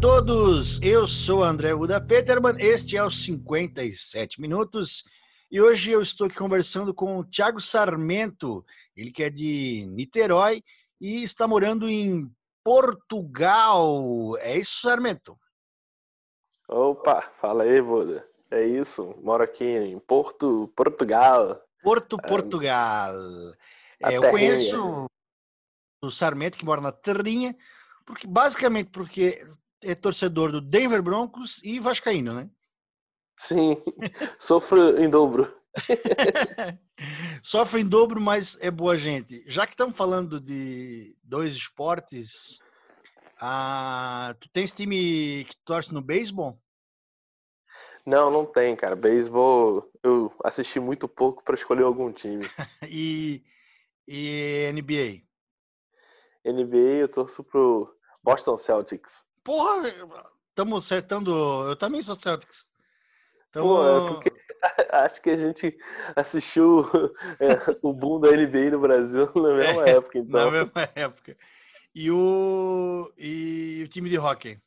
Todos, eu sou André Buda Peterman, este é o 57 Minutos e hoje eu estou aqui conversando com o Thiago Sarmento, ele que é de Niterói e está morando em Portugal. É isso, Sarmento? Opa, fala aí, Buda. É isso, moro aqui em Porto, Portugal. Porto, é, Portugal. É, eu conheço o Sarmento que mora na Terrinha, porque basicamente porque é torcedor do Denver Broncos e Vascaíno, né? Sim, sofro em dobro. Sofre em dobro, mas é boa gente. Já que estamos falando de dois esportes, ah, tu tens time que torce no beisebol? Não, não tem, cara. Beisebol eu assisti muito pouco para escolher algum time. e, e NBA? NBA eu torço pro Boston Celtics. Porra, estamos acertando. Eu também sou Celtics. Então, Pô, é porque acho que a gente assistiu é, o boom da NBA no Brasil na mesma é, época, então. Na mesma época. E o, e o time de hockey?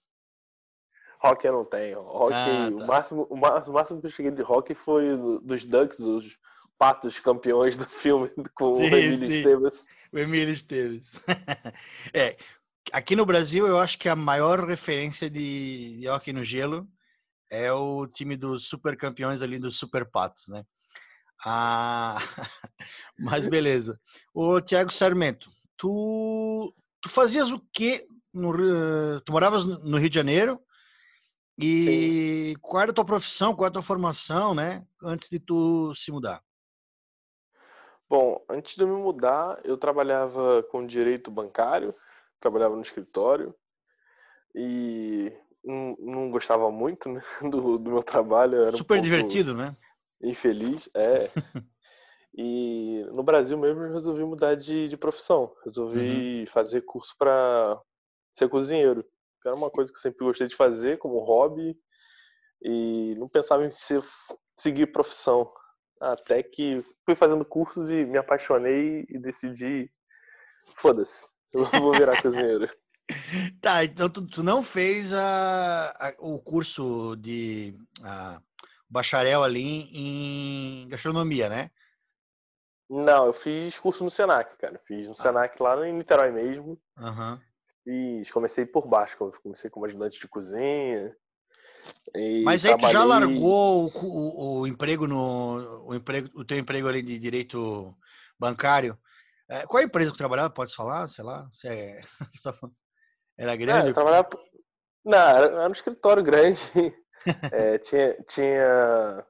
Hockey eu não tenho. Hockey, ah, tá. o, máximo, o máximo que eu cheguei de hockey foi dos Ducks, os patos campeões do filme com sim, o Emílio Esteves. O Emílio Esteves. é, aqui no Brasil eu acho que a maior referência de, de hockey no gelo é o time dos super campeões ali dos super patos, né? Ah, mas beleza. O Tiago Sarmento, tu, tu fazias o quê? No, tu moravas no Rio de Janeiro e Sim. qual era a tua profissão, qual era a tua formação, né? Antes de tu se mudar. Bom, antes de eu me mudar, eu trabalhava com direito bancário, trabalhava no escritório e não, não gostava muito né, do, do, meu trabalho. Era Super um divertido, né? Infeliz, é. e no Brasil mesmo eu resolvi mudar de, de profissão. Resolvi uhum. fazer curso para ser cozinheiro. Era uma coisa que eu sempre gostei de fazer como hobby e não pensava em ser, seguir profissão. Até que fui fazendo cursos e me apaixonei e decidi, foda-se, eu vou virar cozinheiro. Tá, então tu, tu não fez a, a, o curso de a, bacharel ali em gastronomia, né? Não, eu fiz curso no Senac, cara. Fiz no ah. Senac lá em Niterói mesmo. Uhum. Fiz, comecei por baixo, comecei como ajudante de cozinha. Mas aí trabalhei... tu já largou o, o, o, emprego no o emprego, o teu emprego ali de direito bancário? É, qual é a empresa que trabalhava? Pode falar, sei lá. Se é... Era grande? É, trabalhava... Não, era um escritório grande. é, tinha, tinha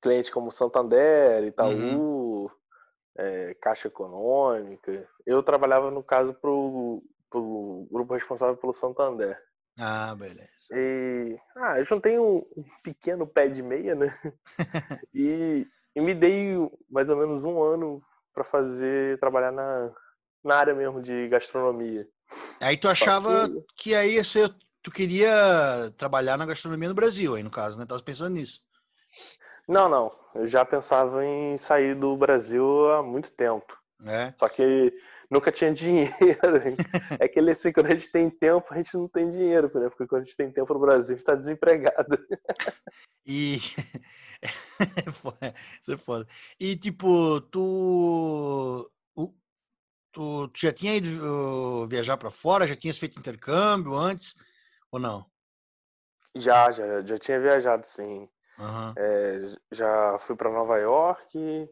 clientes como Santander, Itaú, uhum. é, Caixa Econômica. Eu trabalhava, no caso, para o grupo responsável pelo Santander. Ah, beleza. E ah, eu juntei um, um pequeno pé de meia, né? e, e, me dei mais ou menos um ano para fazer trabalhar na, na área mesmo de gastronomia. Aí tu achava que... que aí ia ser, tu queria trabalhar na gastronomia no Brasil, aí no caso, né? Tava pensando nisso. Não, não. Eu já pensava em sair do Brasil há muito tempo. É. Só que nunca tinha dinheiro. é que ele assim, quando a gente tem tempo, a gente não tem dinheiro, né? Porque quando a gente tem tempo no Brasil, a gente tá desempregado. e isso é foda. E tipo, tu Tu, tu já tinha ido viajar para fora? Já tinhas feito intercâmbio antes ou não? Já, já, já tinha viajado, sim. Uhum. É, já fui para Nova York,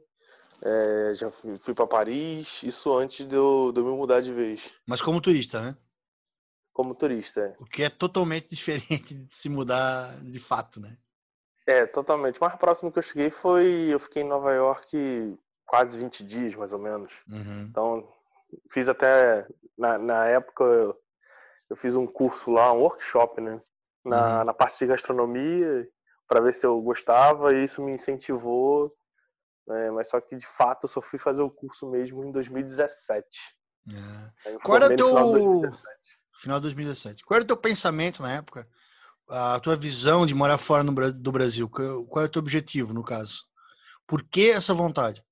é, já fui, fui para Paris, isso antes de eu, de eu me mudar de vez. Mas como turista, né? Como turista, é. O que é totalmente diferente de se mudar de fato, né? É, totalmente. O mais próximo que eu cheguei foi. Eu fiquei em Nova York quase 20 dias, mais ou menos. Uhum. Então, fiz até na, na época eu, eu, fiz um curso lá, um workshop, né? na, uhum. na parte de gastronomia para ver se eu gostava e isso me incentivou. Né? Mas só que de fato eu só fui fazer o curso mesmo em 2017. É. Qual era teu final de 2017? Final de 2017. Qual era o teu pensamento na época? A tua visão de morar fora no, do Brasil? Qual é o teu objetivo no caso? Por que essa vontade?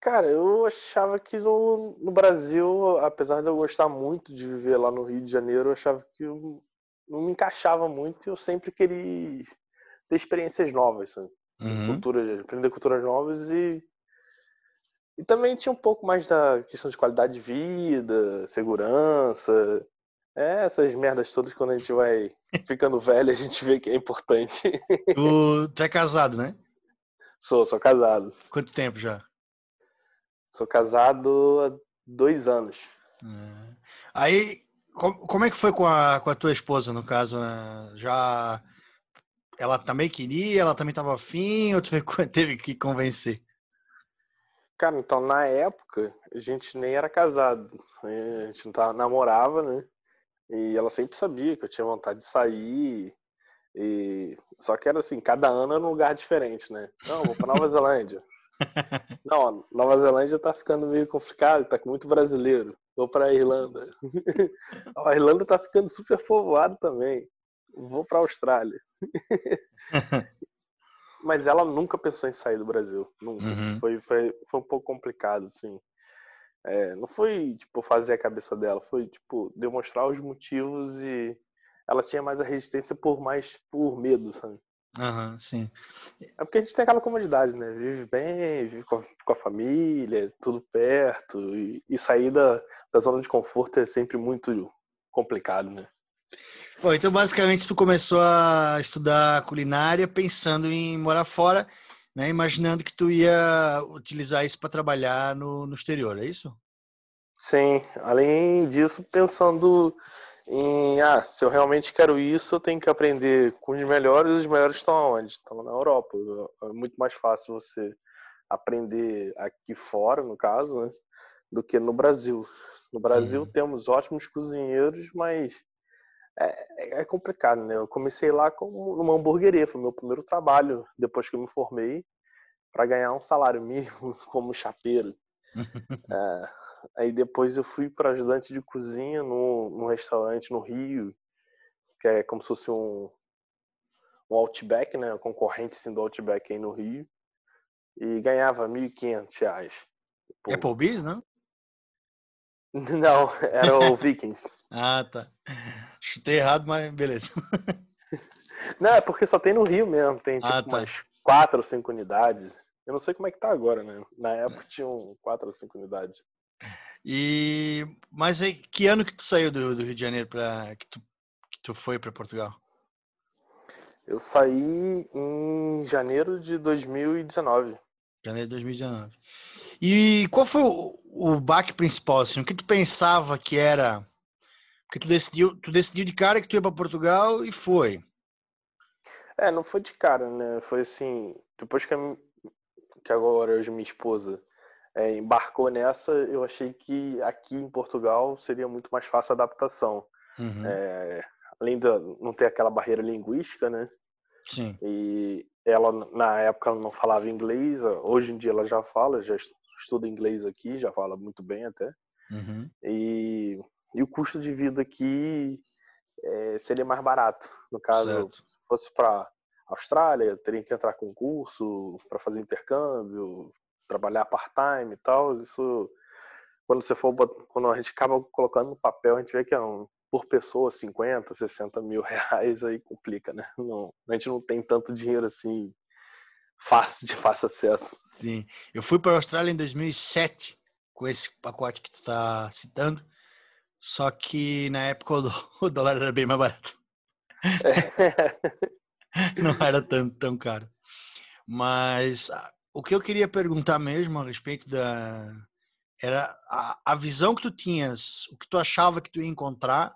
Cara, eu achava que no, no Brasil, apesar de eu gostar muito de viver lá no Rio de Janeiro, eu achava que eu não me encaixava muito e eu sempre queria ter experiências novas, sabe? Uhum. Cultura, aprender culturas novas e e também tinha um pouco mais da questão de qualidade de vida, segurança, é, essas merdas todas quando a gente vai ficando velho a gente vê que é importante. Tu, tu é casado, né? Sou, sou casado. Quanto tempo já? Sou casado há dois anos. É. Aí, como é que foi com a, com a tua esposa, no caso? Né? Já ela também queria, ela também estava afim, ou teve que convencer? Cara, então na época a gente nem era casado, né? a gente não tava, namorava, né? E ela sempre sabia que eu tinha vontade de sair. E só que era assim, cada ano era um lugar diferente, né? Não, vou para Nova Zelândia. Não, Nova Zelândia tá ficando meio complicado, tá com muito brasileiro. Vou pra Irlanda. A Irlanda tá ficando super povoado também. Vou pra Austrália. Mas ela nunca pensou em sair do Brasil. Nunca. Uhum. Foi, foi, foi um pouco complicado, assim. É, não foi, tipo, fazer a cabeça dela. Foi, tipo, demonstrar os motivos e ela tinha mais a resistência por mais por medo, sabe? Aham, sim. É porque a gente tem aquela comodidade, né? Vive bem, vive com a, com a família, tudo perto. E, e sair da, da zona de conforto é sempre muito complicado, né? Bom, então basicamente tu começou a estudar culinária pensando em morar fora, né? Imaginando que tu ia utilizar isso para trabalhar no, no exterior, é isso? Sim, além disso, pensando em, ah, se eu realmente quero isso, eu tenho que aprender com os melhores, os melhores estão onde? Estão na Europa. É muito mais fácil você aprender aqui fora, no caso, né, do que no Brasil. No Brasil uhum. temos ótimos cozinheiros, mas é, é, complicado, né? Eu comecei lá como numa hamburgueria, foi meu primeiro trabalho depois que eu me formei, para ganhar um salário mínimo como chapeiro. é, Aí depois eu fui para ajudante de cozinha num, num restaurante no Rio, que é como se fosse um, um Outback, né? Um concorrente assim, do Outback aí no Rio. E ganhava R$ 1.500. Pô. Applebee's, não? Não, era o Vikings. ah, tá. Chutei errado, mas beleza. não, é porque só tem no Rio mesmo. Tem ah, tipo ah, tá. umas quatro ou cinco unidades. Eu não sei como é que tá agora, né? Na época tinham quatro ou cinco unidades. E mas aí, que ano que tu saiu do, do Rio de Janeiro para que tu, que tu foi para Portugal? Eu saí em janeiro de 2019. Janeiro de 2019. E qual foi o, o baque principal assim? O que tu pensava que era? Porque tu decidiu, tu decidiu de cara que tu ia para Portugal e foi. É, não foi de cara, né? Foi assim, depois que, a, que agora hoje minha esposa é, embarcou nessa, eu achei que aqui em Portugal seria muito mais fácil a adaptação. Uhum. É, além de não ter aquela barreira linguística, né? Sim. E ela, na época, ela não falava inglês, hoje em dia ela já fala, já estuda inglês aqui, já fala muito bem até. Uhum. E, e o custo de vida aqui é, seria mais barato. No caso, certo. se fosse para Austrália, teria que entrar com curso para fazer intercâmbio, trabalhar part-time e tal, isso quando você for quando a gente acaba colocando no papel, a gente vê que é um, por pessoa 50, 60 mil reais aí complica, né? Não, a gente não tem tanto dinheiro assim fácil de fácil acesso. Sim, eu fui para a Austrália em 2007 com esse pacote que tu está citando, só que na época o dólar era bem mais barato. É. Não era tão, tão caro. Mas o que eu queria perguntar mesmo a respeito da era a, a visão que tu tinhas, o que tu achava que tu ia encontrar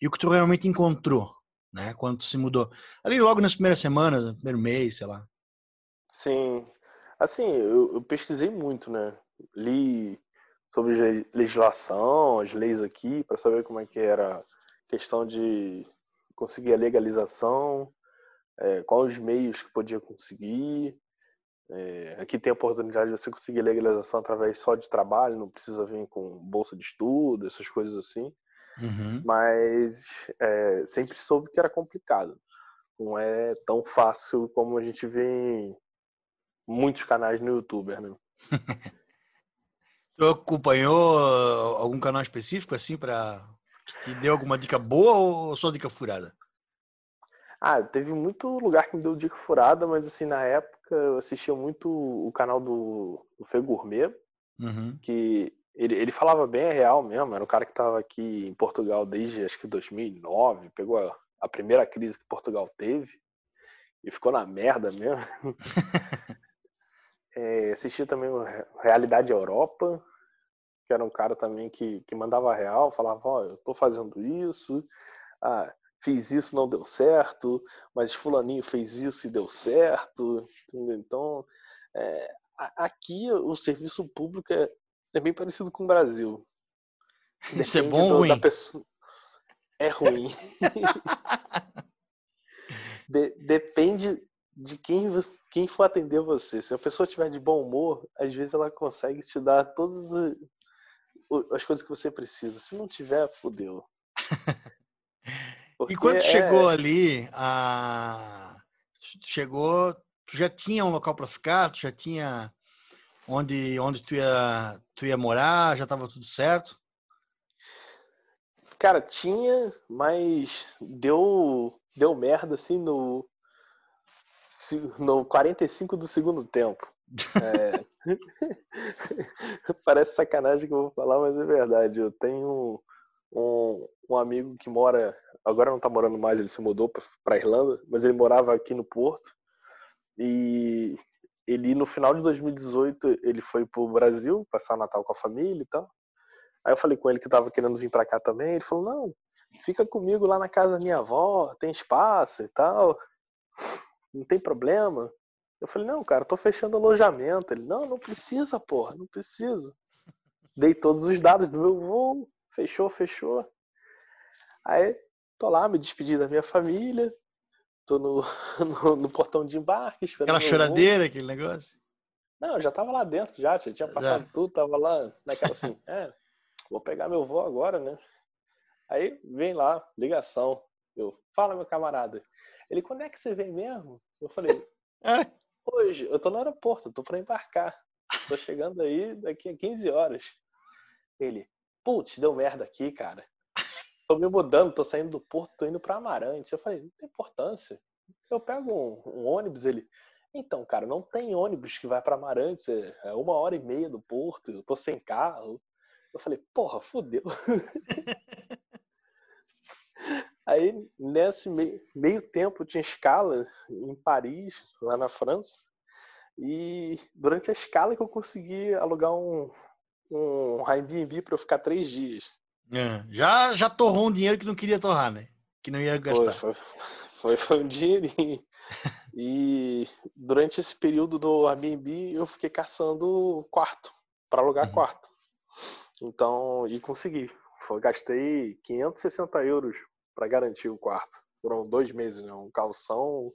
e o que tu realmente encontrou, né? Quando tu se mudou. Ali logo nas primeiras semanas, no primeiro mês, sei lá. Sim. Assim, eu, eu pesquisei muito, né? Li sobre legislação, as leis aqui, para saber como é que era a questão de conseguir a legalização, é, quais os meios que podia conseguir. É, aqui tem a oportunidade de você conseguir legalização através só de trabalho, não precisa vir com bolsa de estudo, essas coisas assim. Uhum. Mas é, sempre soube que era complicado. Não é tão fácil como a gente vê em muitos canais no YouTube, né? Tu acompanhou algum canal específico assim para te deu alguma dica boa ou só dica furada? Ah, teve muito lugar que me deu dica furada, mas assim, na época eu assistia muito o canal do, do Fê Gourmet, uhum. que ele, ele falava bem a real mesmo, era um cara que estava aqui em Portugal desde acho que 2009, pegou a, a primeira crise que Portugal teve e ficou na merda mesmo. é, assisti também o Realidade Europa, que era um cara também que, que mandava real, falava, ó, oh, eu tô fazendo isso, ah, fiz isso, não deu certo, mas fulaninho fez isso e deu certo, entendeu? Então, é, aqui o serviço público é, é bem parecido com o Brasil. Isso é bom ou ruim? Pessoa... É ruim. de, depende de quem, quem for atender você. Se a pessoa estiver de bom humor, às vezes ela consegue te dar todas as coisas que você precisa. Se não tiver, fodeu. e quando é... chegou ali, a... chegou, tu já tinha um local para ficar, tu já tinha onde onde tu ia tu ia morar, já estava tudo certo? Cara, tinha, mas deu deu merda assim no no 45 do segundo tempo. É... Parece sacanagem que eu vou falar, mas é verdade. Eu tenho um, um amigo que mora, agora não tá morando mais, ele se mudou para Irlanda, mas ele morava aqui no Porto. E ele no final de 2018 ele foi pro Brasil passar Natal com a família e tal. Aí eu falei com ele que tava querendo vir para cá também, ele falou: "Não, fica comigo lá na casa da minha avó, tem espaço e tal. Não tem problema". Eu falei: "Não, cara, tô fechando alojamento". Ele: "Não, não precisa, porra, não precisa". Dei todos os dados do meu voo, fechou, fechou. Aí tô lá, me despedi da minha família, tô no, no, no portão de embarque. Aquela choradeira, voo. aquele negócio? Não, eu já tava lá dentro, já, já tinha passado já. tudo, tava lá naquela assim, é, vou pegar meu voo agora, né? Aí vem lá, ligação. Eu, fala, meu camarada. Ele, quando é que você vem mesmo? Eu falei, é. hoje, eu tô no aeroporto, tô pra embarcar. Tô chegando aí daqui a 15 horas. Ele, putz, deu merda aqui, cara. Tô me mudando, tô saindo do porto, tô indo pra Amarante. Eu falei, não tem importância. Eu pego um, um ônibus, ele. Então, cara, não tem ônibus que vai para Amarante, é uma hora e meia do porto, eu tô sem carro. Eu falei, porra, fodeu. Aí, nesse meio, meio tempo, tinha escala em Paris, lá na França. E durante a escala que eu consegui alugar um, um Airbnb para eu ficar três dias. É, já, já torrou um dinheiro que não queria torrar, né? Que não ia gastar. Foi, foi, foi um dinheirinho. e durante esse período do Airbnb eu fiquei caçando quarto, para alugar uhum. quarto. Então, e consegui. Gastei 560 euros para garantir o quarto. Foram dois meses, né? Um calção.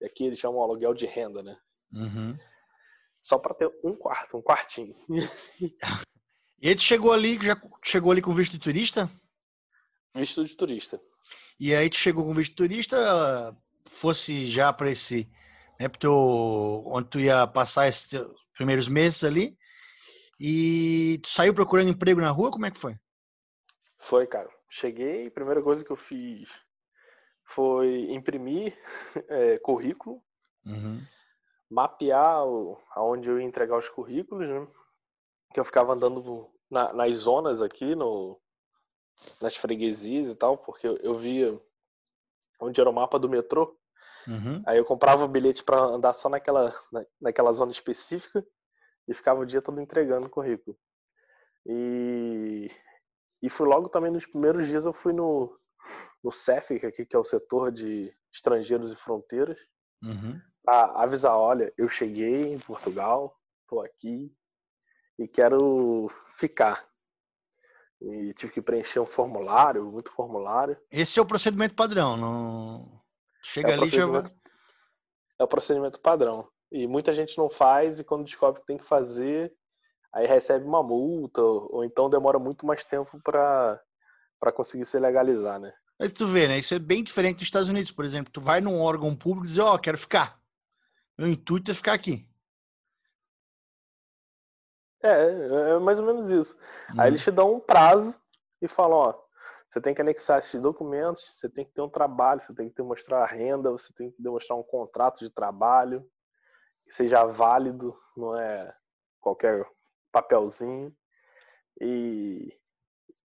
E aqui eles chamam aluguel de renda, né? Uhum. Só para ter um quarto, um quartinho. e aí tu chegou ali, já chegou ali com visto de turista? Visto de turista. E aí tu chegou com visto de turista, fosse já para esse, né, pro teu, onde tu ia passar esses primeiros meses ali, e tu saiu procurando emprego na rua, como é que foi? Foi, cara. Cheguei, a primeira coisa que eu fiz foi imprimir é, currículo, uhum. mapear o, aonde eu ia entregar os currículos, né? Que eu ficava andando na, nas zonas aqui, no, nas freguesias e tal, porque eu, eu via onde era o mapa do metrô. Uhum. Aí eu comprava o bilhete para andar só naquela, na, naquela zona específica e ficava o dia todo entregando currículo. E, e fui logo também nos primeiros dias eu fui no, no CEFIC aqui, que é o setor de estrangeiros e fronteiras, uhum. para avisar, olha, eu cheguei em Portugal, estou aqui e quero ficar. e tive que preencher um formulário, muito formulário. Esse é o procedimento padrão, não chega é ali já vai... É o procedimento padrão. E muita gente não faz e quando descobre que tem que fazer, aí recebe uma multa ou então demora muito mais tempo para para conseguir se legalizar, né? Mas tu vê, né? Isso é bem diferente dos Estados Unidos, por exemplo. Tu vai num órgão público e diz, ó, oh, quero ficar. Meu intuito é ficar aqui. É, é mais ou menos isso. Hum. Aí eles te dão um prazo e falam, ó, você tem que anexar esses documentos, você tem que ter um trabalho, você tem que demonstrar a renda, você tem que demonstrar um contrato de trabalho que seja válido, não é qualquer papelzinho. E,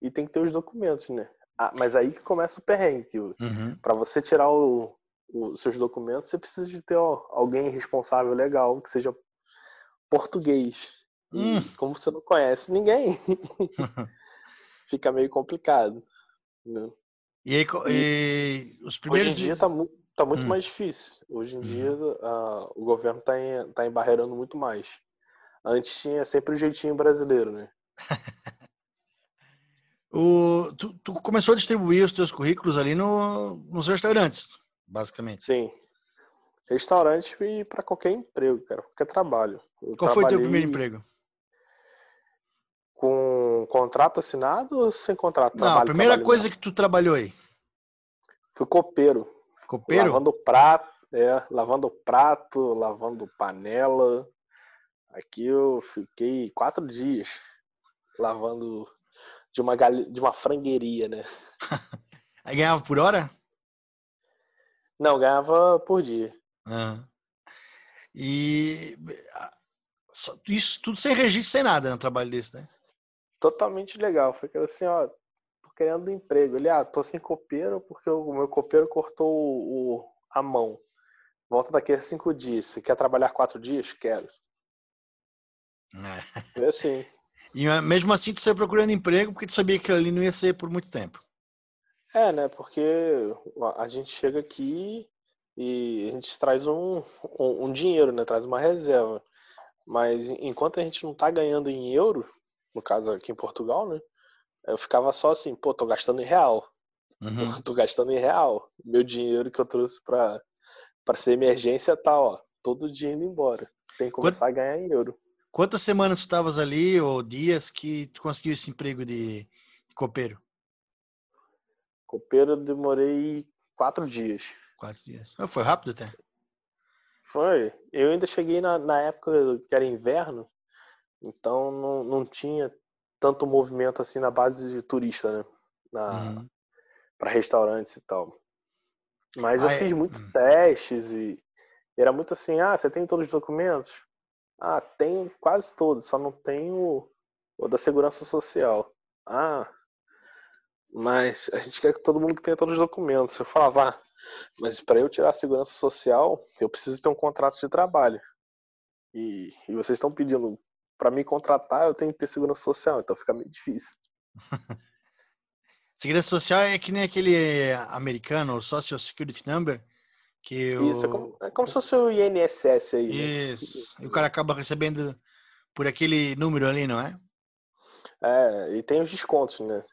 e tem que ter os documentos, né? Ah, mas aí que começa o perrengue. Uhum. Para você tirar o, os seus documentos, você precisa de ter ó, alguém responsável legal, que seja português. Hum. E como você não conhece ninguém, fica meio complicado. Né? E, aí, e os primeiros. Hoje em dia tá, tá muito hum. mais difícil. Hoje em uhum. dia uh, o governo tá, em, tá embarreirando muito mais. Antes tinha sempre o jeitinho brasileiro, né? o, tu, tu, começou a distribuir os teus currículos ali no, nos restaurantes, basicamente. Sim. Restaurante e para qualquer emprego, cara, qualquer trabalho. Eu Qual foi o teu primeiro emprego? Com contrato assinado ou sem contrato? Não, a primeira coisa que tu trabalhou aí. Fui copeiro. Copeiro? Lavando prato, é, lavando prato, lavando panela. Aqui eu fiquei quatro dias lavando de uma, gal... de uma frangueria, né? Aí ganhava por hora? Não, ganhava por dia. Ah. E isso tudo sem registro, sem nada no trabalho desse, né? totalmente legal. Foi aquilo assim, ó, tô querendo emprego. Ele, ah, tô sem copeiro porque o meu copeiro cortou o, o a mão. Volta daqui a cinco dias. Você quer trabalhar quatro dias? Quero. É. é assim. E ah, mesmo assim, tu saiu procurando emprego porque tu sabia que ali não ia ser por muito tempo. É, né? Porque a gente chega aqui e a gente traz um, um, um dinheiro, né? Traz uma reserva. Mas enquanto a gente não tá ganhando em euro, no caso aqui em Portugal, né? Eu ficava só assim, pô, tô gastando em real. Uhum. Tô gastando em real. Meu dinheiro que eu trouxe pra, pra ser emergência tá, ó, todo dia indo embora. Tem que começar Quanto, a ganhar em euro. Quantas semanas tu estavas ali, ou dias, que tu conseguiu esse emprego de, de copeiro? Copeiro eu demorei quatro dias. Quatro dias. Ah, foi rápido até. Foi. Eu ainda cheguei na, na época que era inverno, então não, não tinha tanto movimento assim na base de turista, né? Uhum. Para restaurantes e tal. Mas eu ah, é? fiz muitos testes e era muito assim, ah, você tem todos os documentos? Ah, tenho quase todos, só não tenho o da segurança social. Ah, mas a gente quer que todo mundo tenha todos os documentos. Eu falava, ah, mas para eu tirar a segurança social, eu preciso ter um contrato de trabalho. E, e vocês estão pedindo para me contratar, eu tenho que ter segurança social, então fica meio difícil. segurança social é que nem aquele americano, o Social Security Number, que o... Isso, é como, é como se fosse o INSS aí. Né? Isso, e o cara acaba recebendo por aquele número ali, não é? É, e tem os descontos, né?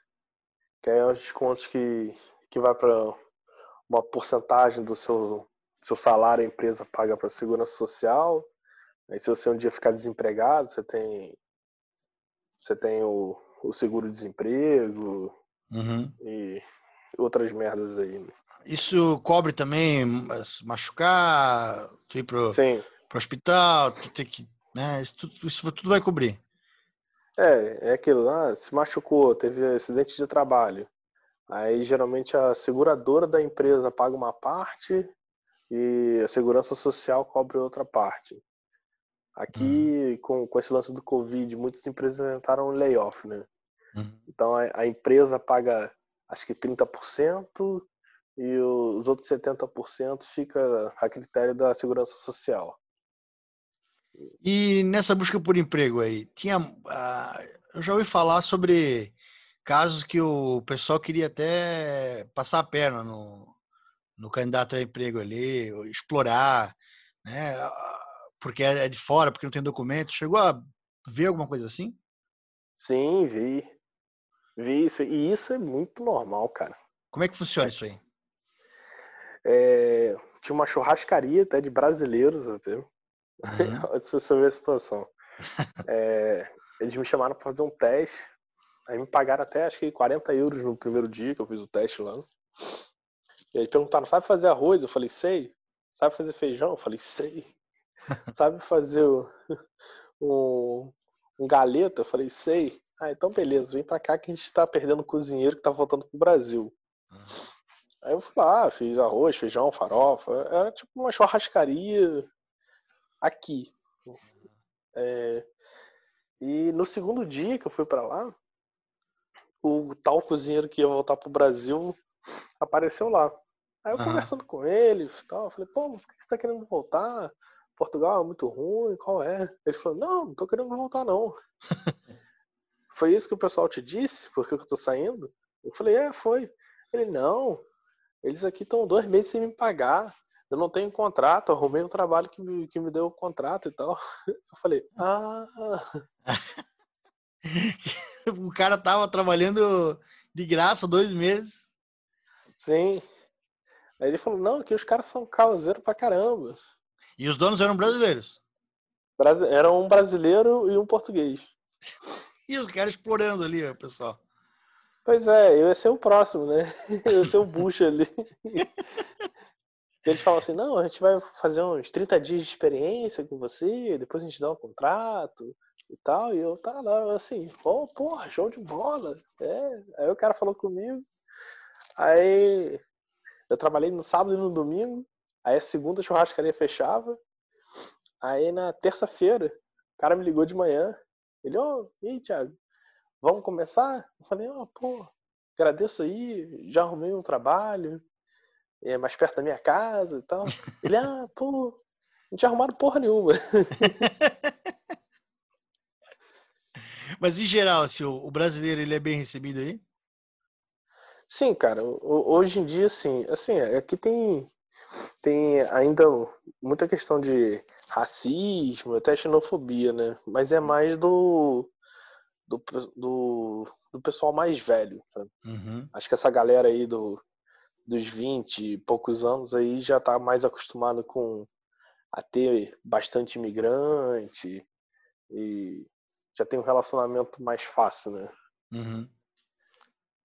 Que é os descontos que, que vai para uma porcentagem do seu, seu salário a empresa paga para segurança social Aí se você um dia ficar desempregado, você tem você tem o, o seguro-desemprego uhum. e outras merdas aí. Né? Isso cobre também machucar, tu ir pro, Sim. pro hospital, tu tem que. Né, isso, tudo, isso tudo vai cobrir. É, é aquilo lá, ah, se machucou, teve acidente de trabalho. Aí geralmente a seguradora da empresa paga uma parte e a segurança social cobre outra parte. Aqui, uhum. com, com esse lance do Covid, muitas empresas entraram um layoff, né? Uhum. Então a, a, empresa paga acho que 30% e os outros 70% fica a critério da segurança social. E nessa busca por emprego aí, tinha, uh, eu já ouvi falar sobre casos que o pessoal queria até passar a perna no, no candidato a emprego ali, explorar, né? porque é, é de fora, porque não tem documento. Chegou a ver alguma coisa assim? Sim, vi. Vi isso, e isso é muito normal, cara. Como é que funciona isso aí? É, tinha uma churrascaria até de brasileiros, até. Uhum. você vê a situação. É, eles me chamaram para fazer um teste. Aí me pagaram até acho que 40 euros no primeiro dia que eu fiz o teste lá. E aí perguntaram, sabe fazer arroz? Eu falei, sei. Sabe fazer feijão? Eu falei, sei. sabe fazer um, um galeta? Eu falei, sei. Ah, então beleza, vem pra cá que a gente tá perdendo o cozinheiro que tá voltando pro Brasil. Uhum. Aí eu fui lá, fiz arroz, feijão, farofa. Era tipo uma churrascaria aqui. É, e no segundo dia que eu fui para lá, o tal cozinheiro que ia voltar pro Brasil apareceu lá. Aí eu uhum. conversando com ele, tal, falei, pô, por que você tá querendo voltar? Portugal é muito ruim, qual é? Ele falou, não, não tô querendo voltar não. foi isso que o pessoal te disse? Por que eu tô saindo? Eu falei, é, foi. Ele, não, eles aqui estão dois meses sem me pagar. Eu não tenho contrato, arrumei um trabalho que me, que me deu o contrato e tal. Eu falei, ah. o cara tava trabalhando de graça dois meses. Sim. Aí ele falou, não, que os caras são causeiros pra caramba. E os donos eram brasileiros? Era um brasileiro e um português. e os caras explorando ali, pessoal. Pois é, eu ia ser o próximo, né? Eu ia ser o bucho ali. Eles falam assim, não, a gente vai fazer uns 30 dias de experiência com você, depois a gente dá um contrato e tal. E eu tá assim, pô, porra, show de bola. É. Aí o cara falou comigo. Aí eu trabalhei no sábado e no domingo. Aí a segunda churrascaria fechava. Aí na terça-feira, o cara me ligou de manhã. Ele, ô, oh, e aí, Thiago? Vamos começar? Eu falei, oh, pô, agradeço aí, já arrumei um trabalho, é mais perto da minha casa e tal. Ele, ah, pô, não tinha arrumado porra nenhuma. Mas em geral, assim, o brasileiro ele é bem recebido aí? Sim, cara. Hoje em dia, sim. Assim, aqui tem, tem ainda muita questão de racismo, até xenofobia, né? Mas é mais do do, do, do pessoal mais velho. Uhum. Acho que essa galera aí do, dos 20 e poucos anos aí já está mais acostumado com a ter bastante imigrante e já tem um relacionamento mais fácil, né? Uhum.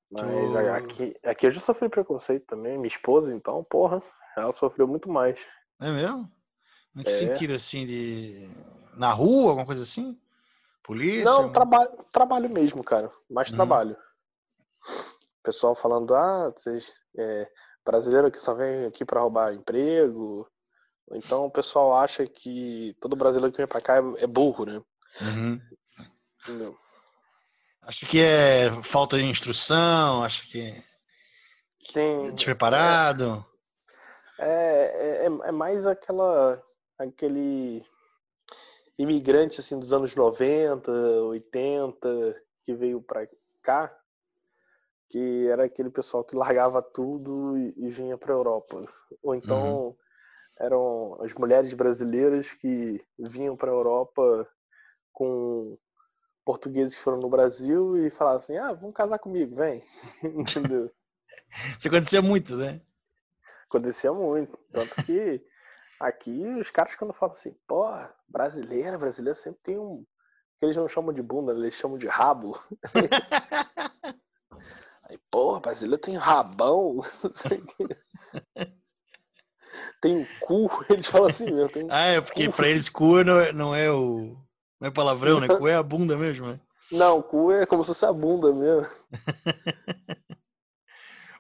Mas tu... aqui, aqui eu já sofri preconceito também. Minha esposa, então, porra, ela sofreu muito mais. É mesmo? Como é que é. sentiram assim de. Na rua, alguma coisa assim? Polícia? Não, trabalho, trabalho mesmo, cara. Mais uhum. trabalho. Pessoal falando, ah, vocês, é, brasileiro que só vem aqui para roubar emprego. Então o pessoal acha que todo brasileiro que vem para cá é, é, burro, né? Uhum. Acho que é falta de instrução, acho que Sim, despreparado. É, é, é, é mais aquela aquele imigrante assim dos anos 90, 80 que veio para cá, que era aquele pessoal que largava tudo e, e vinha para Europa. Ou então uhum. eram as mulheres brasileiras que vinham para Europa com portugueses que foram no Brasil e falavam assim: "Ah, vamos casar comigo, vem". Entendeu? Isso acontecia muito, né? Acontecia muito, tanto que Aqui, os caras quando falam assim, pô, brasileira, brasileiro sempre tem um. que eles não chamam de bunda, eles chamam de rabo. Aí, pô, brasileiro tem rabão. tem um cu, eles falam assim mesmo. Ah, é porque cu. pra eles cu não é, não é o. Não é palavrão, né? Cu é a bunda mesmo, né? Não, cu é como se fosse a bunda mesmo.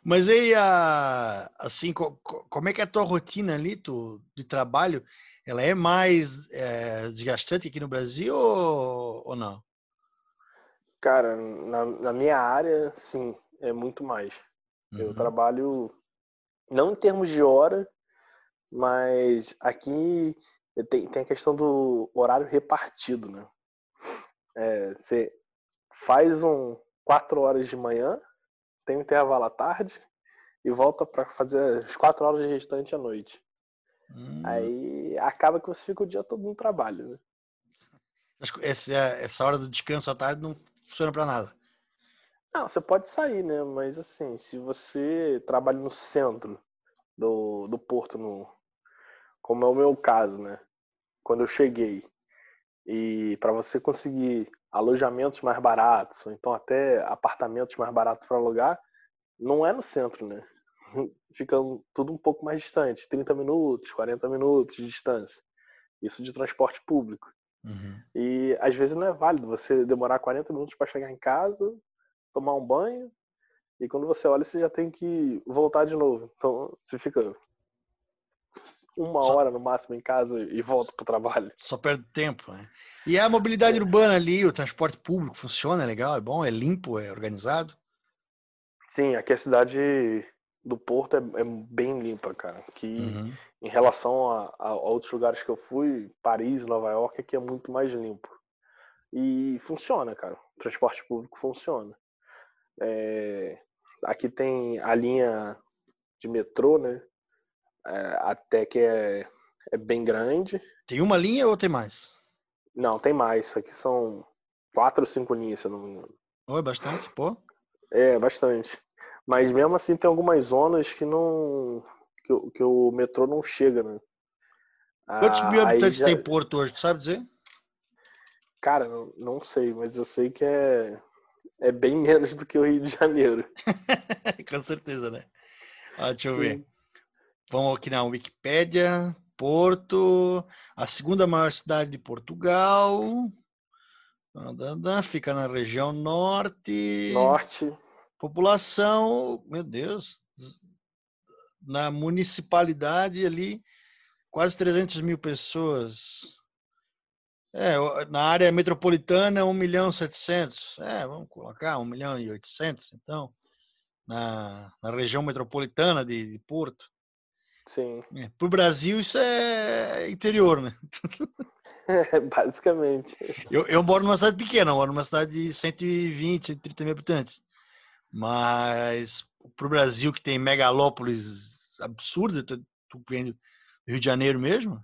Mas aí, a, assim, como é que é a tua rotina ali tu, de trabalho? Ela é mais é, desgastante aqui no Brasil ou, ou não? Cara, na, na, minha área, sim, é muito mais. Uhum. Eu trabalho, não em termos de hora, mas aqui tem, tem a questão do horário repartido, né? É, você faz um quatro horas de manhã, tem um intervalo à tarde e volta para fazer as quatro horas restantes à noite. Hum. Aí acaba que você fica o dia todo no trabalho, né? Essa, essa hora do descanso à tarde não funciona para nada. Não, você pode sair, né? Mas assim, se você trabalha no centro do, do porto, no, como é o meu caso, né? Quando eu cheguei, e para você conseguir alojamentos mais baratos, ou então até apartamentos mais baratos para alugar, não é no centro, né? Fica tudo um pouco mais distante, 30 minutos, 40 minutos de distância. Isso de transporte público. Uhum. E às vezes não é válido você demorar 40 minutos para chegar em casa, tomar um banho, e quando você olha, você já tem que voltar de novo. Então você fica uma Só... hora no máximo em casa e volta para o trabalho. Só perde tempo, né? E a mobilidade é. urbana ali, o transporte público funciona, é legal, é bom, é limpo, é organizado? Sim, aqui a cidade do Porto é, é bem limpa, cara. Que uhum. em relação a, a, outros lugares que eu fui, Paris, Nova York, aqui é muito mais limpo. E funciona, cara. O transporte público funciona. É, aqui tem a linha de metrô, né? É, até que é, é bem grande. Tem uma linha ou tem mais? Não, tem mais. Aqui são quatro ou cinco linhas, se eu não me engano. Oh, é bastante, pô. É, bastante. Mas mesmo assim tem algumas zonas que não. que, que o metrô não chega, né? Quantos ah, mil habitantes já... tem Porto hoje, tu sabe dizer? Cara, não, não sei, mas eu sei que é, é bem menos do que o Rio de Janeiro. Com certeza, né? Ah, deixa eu ver. Vamos aqui na Wikipédia. Porto, a segunda maior cidade de Portugal. Fica na região norte. Norte. População, meu Deus, na municipalidade ali, quase 300 mil pessoas. É, na área metropolitana, 1 milhão e 700. É, vamos colocar 1 milhão e 800, então, na, na região metropolitana de, de Porto. Sim. É, Para o Brasil, isso é interior, né? É, basicamente. Eu, eu moro numa cidade pequena, moro numa cidade de 120, 130 mil habitantes. Mas para o Brasil, que tem megalópolis absurdas, tu, tu vem do Rio de Janeiro mesmo,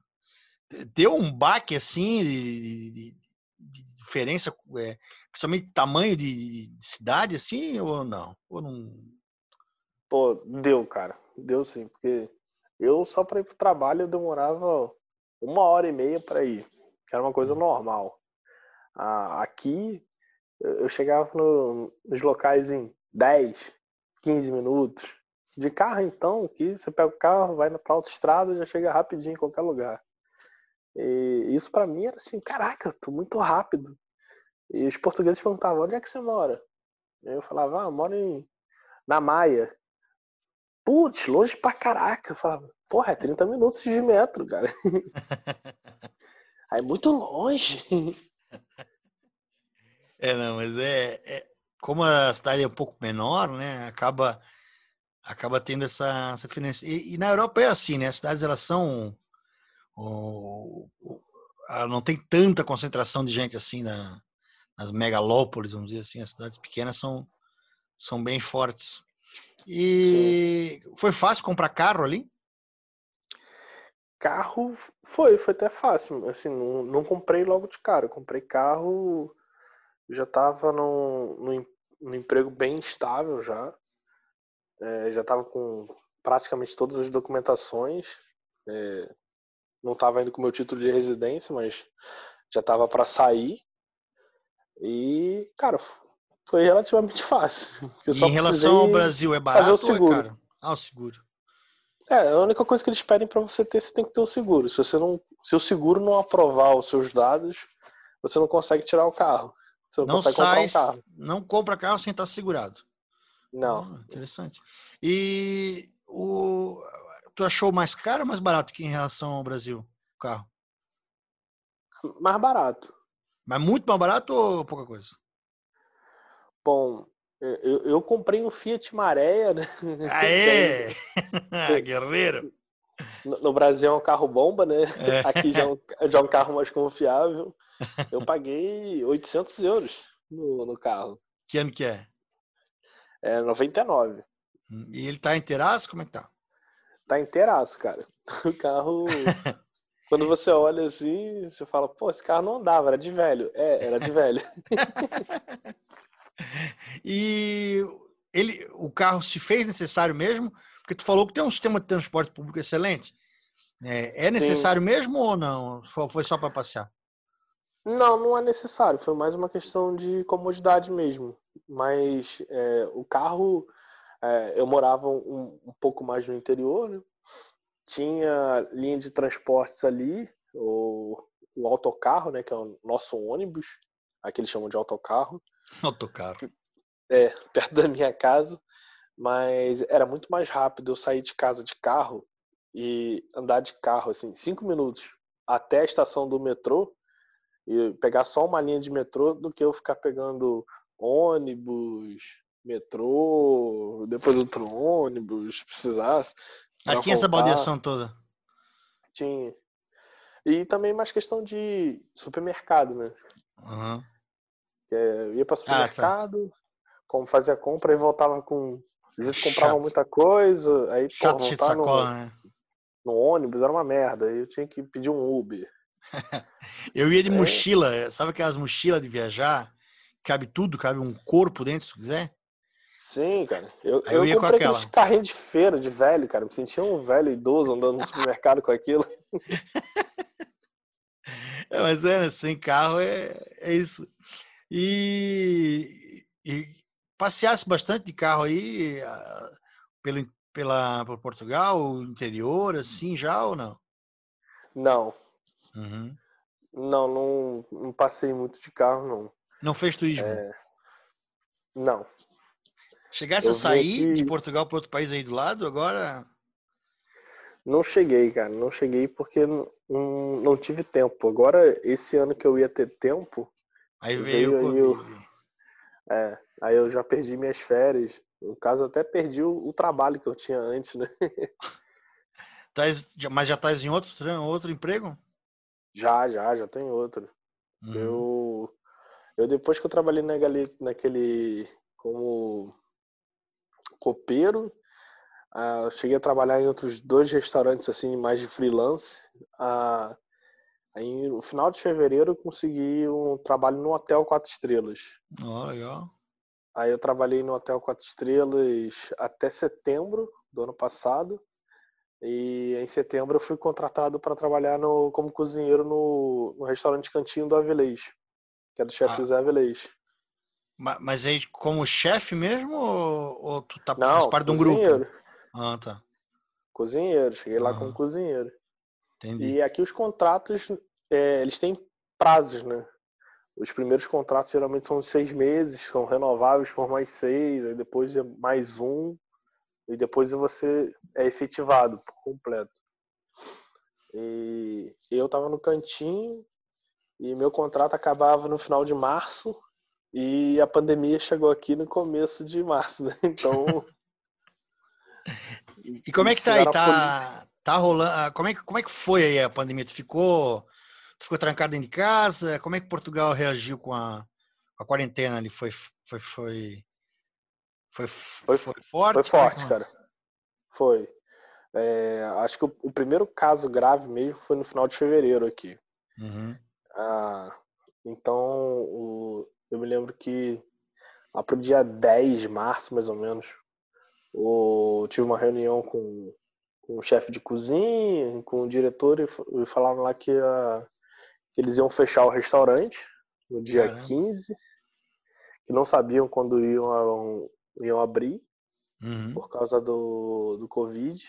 deu um baque assim de, de, de diferença, é, principalmente tamanho de, de, cidade, assim, ou não? Ou não? Pô, deu, cara. Deu sim, porque eu só para ir pro trabalho eu demorava uma hora e meia para ir, que era uma coisa uhum. normal. Aqui eu chegava no, nos locais em 10, 15 minutos. De carro, então, que você pega o carro, vai para autoestrada, já chega rapidinho em qualquer lugar. E isso para mim era assim, caraca, tô muito rápido. E os portugueses perguntavam, onde é que você mora? Eu falava, ah, moro em... na Maia. Putz, longe pra caraca. Eu falava, porra, é 30 minutos de metro, cara. Aí é muito longe. É, não, mas é, é, como a cidade é um pouco menor, né, acaba acaba tendo essa, essa diferença. E, e, na Europa é assim, né? As cidades elas são não tem tanta concentração de gente assim na, nas megalópolis, vamos dizer assim. As cidades pequenas são são bem fortes. E Sim. foi fácil comprar carro ali? Carro foi, foi até fácil. Assim, não, não comprei logo de cara. comprei carro, já estava no, no, no, emprego bem estável já. É, já estava com praticamente todas as documentações. É, não estava indo com meu título de residência, mas já estava para sair. E, cara, foi relativamente fácil. em relação ao Brasil, é barato o seguro. ou é caro? Ah, o seguro. É, a única coisa que eles pedem para você ter, você tem que ter o seguro. Se você não, se o seguro não aprovar os seus dados, você não consegue tirar o carro. Você não, não consegue sai, comprar um carro. Não compra carro sem estar segurado. Não. Ah, interessante. E o, tu achou mais caro ou mais barato que em relação ao Brasil, o carro? Mais barato. Mas muito mais barato ou pouca coisa? Bom, eu, eu comprei um Fiat Maré, né? Aê! Guerreiro! No, Brasil é um carro bomba, né? É. Aqui já é, um, já é um carro mais confiável. Eu paguei 800 euros no, no carro. Que ano que é? É 99. Hum, e ele tá inteiraço? Como é que tá? Tá inteiraço, cara. O carro... Quando você olha assim, você fala, pô, esse carro não andava, era de velho. É, era de velho. E ele, o carro se fez necessário mesmo? Porque tu falou que tem um sistema de transporte público excelente. É, é necessário Sim. mesmo ou não? Foi só para passear? Não, não é necessário. Foi mais uma questão de comodidade mesmo. Mas é, o carro, é, eu morava um, um, pouco mais no interior, né? tinha linha de transportes ali, o, o autocarro, né, que é o nosso ônibus, aqui eles chamam de autocarro. Autocarro. É, perto da minha casa, mas era muito mais rápido eu sair de casa de carro e andar de carro, assim, cinco minutos até a estação do metrô e pegar só uma linha de metrô do que eu ficar pegando ônibus, metrô, depois outro ônibus, precisasse. Ah, tinha essa baldeação toda? Tinha. E também mais questão de supermercado, né? Uhum. É, eu ia para supermercado, ah, tá. como fazia compra e voltava com. Às vezes comprava Chato. muita coisa, aí Chato pô, voltar sacola, no, né? no ônibus era uma merda. Aí eu tinha que pedir um Uber. eu ia de é. mochila, sabe aquelas mochilas de viajar? Cabe tudo, cabe um corpo dentro, se tu quiser. Sim, cara. Eu, eu, eu ia comprei com aquela. carrinho de feira de velho, cara. Me sentia um velho idoso andando no supermercado com aquilo. É, mas é, sem carro é, é isso. E, e passeasse bastante de carro aí uh, pelo, pela, por Portugal, interior, assim, já ou não? Não. Uhum. Não, não, não passei muito de carro, não. Não fez turismo? É... Não. Chegasse eu a sair aqui... de Portugal para outro país aí do lado, agora? Não cheguei, cara. Não cheguei porque não, não, tive tempo. Agora, esse ano que eu ia ter tempo. Aí veio, veio o eu, É, aí eu já perdi minhas férias. No caso, até perdi o, o trabalho que eu tinha antes, né? Tás, mas já estás em outro, outro emprego? Já, já, já tenho outro. Uhum. Eu, eu depois que eu trabalhei na, naquele como copeiro, uh, cheguei a trabalhar em outros dois restaurantes assim mais de freelance. Uh, aí no final de fevereiro eu consegui um trabalho no hotel quatro estrelas. Oh, legal. Aí eu trabalhei no hotel quatro estrelas até setembro do ano passado. E em setembro eu fui contratado para trabalhar no, como cozinheiro no, no restaurante Cantinho do Avilés, que é do chefe ah. José Avilés. Mas aí como chefe mesmo ou, ou tu tá Não, parte de um grupo? Ah, tá. Cozinheiro, cheguei lá como cozinheiro. Entendi. E aqui os contratos, é, eles têm prazos, né? Os primeiros contratos geralmente são de seis meses, são renováveis por mais seis, aí depois é mais um, e depois você é efetivado por completo. E eu estava no cantinho e meu contrato acabava no final de março e a pandemia chegou aqui no começo de março, né? Então. e como é que tá aí? Tá, tá rolando. Ah, como é, como é que foi aí a pandemia? Tu ficou, tu ficou trancado dentro de casa? Como é que Portugal reagiu com a, com a quarentena ali? Foi, foi, foi, foi, foi, foi forte? Foi forte, cara. Foi. É, acho que o, o, primeiro caso grave mesmo foi no final de fevereiro aqui. Uhum. Ah, então, o, eu me lembro que lá pro dia 10 de março, mais ou menos, o, tive uma reunião com, com o chefe de cozinha, com o diretor, e, falaram lá que, a, que eles iam fechar o restaurante no dia Caramba. 15, que não sabiam quando iam, iam abrir uhum. por causa do, do Covid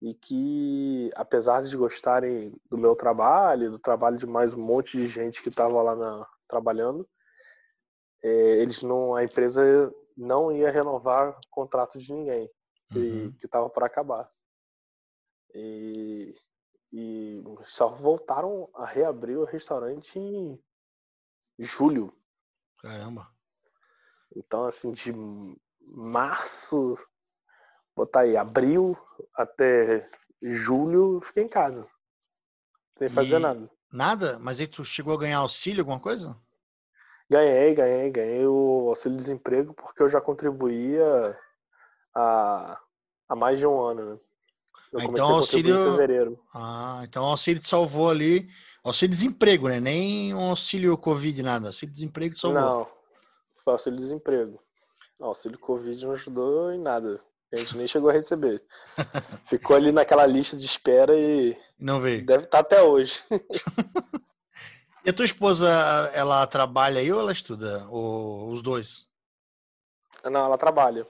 e que, apesar de gostarem do meu trabalho, do trabalho de mais um monte de gente que estava lá na, trabalhando, é, eles não, a empresa não ia renovar contrato de ninguém que uhum. estava para acabar. E, e só voltaram a reabrir o restaurante em julho. Caramba. Então, assim, de março, botar aí, abril até julho, fiquei em casa. Sem fazer e nada. Nada? Mas aí tu chegou a ganhar auxílio, alguma coisa? Ganhei, ganhei, ganhei o auxílio-desemprego porque eu já contribuía há, há mais de um ano, né? Ah, então auxílio. Em fevereiro. Ah, então o auxílio te salvou ali. Auxílio desemprego, né? Nem um auxílio Covid, nada. Auxílio desemprego te salvou. Não. Foi auxílio-desemprego. Auxílio Covid não ajudou em nada. A gente nem chegou a receber. Ficou ali naquela lista de espera e. Não veio. Deve estar até hoje. e a tua esposa, ela trabalha aí ou ela estuda? Ou os dois? Não, ela trabalha.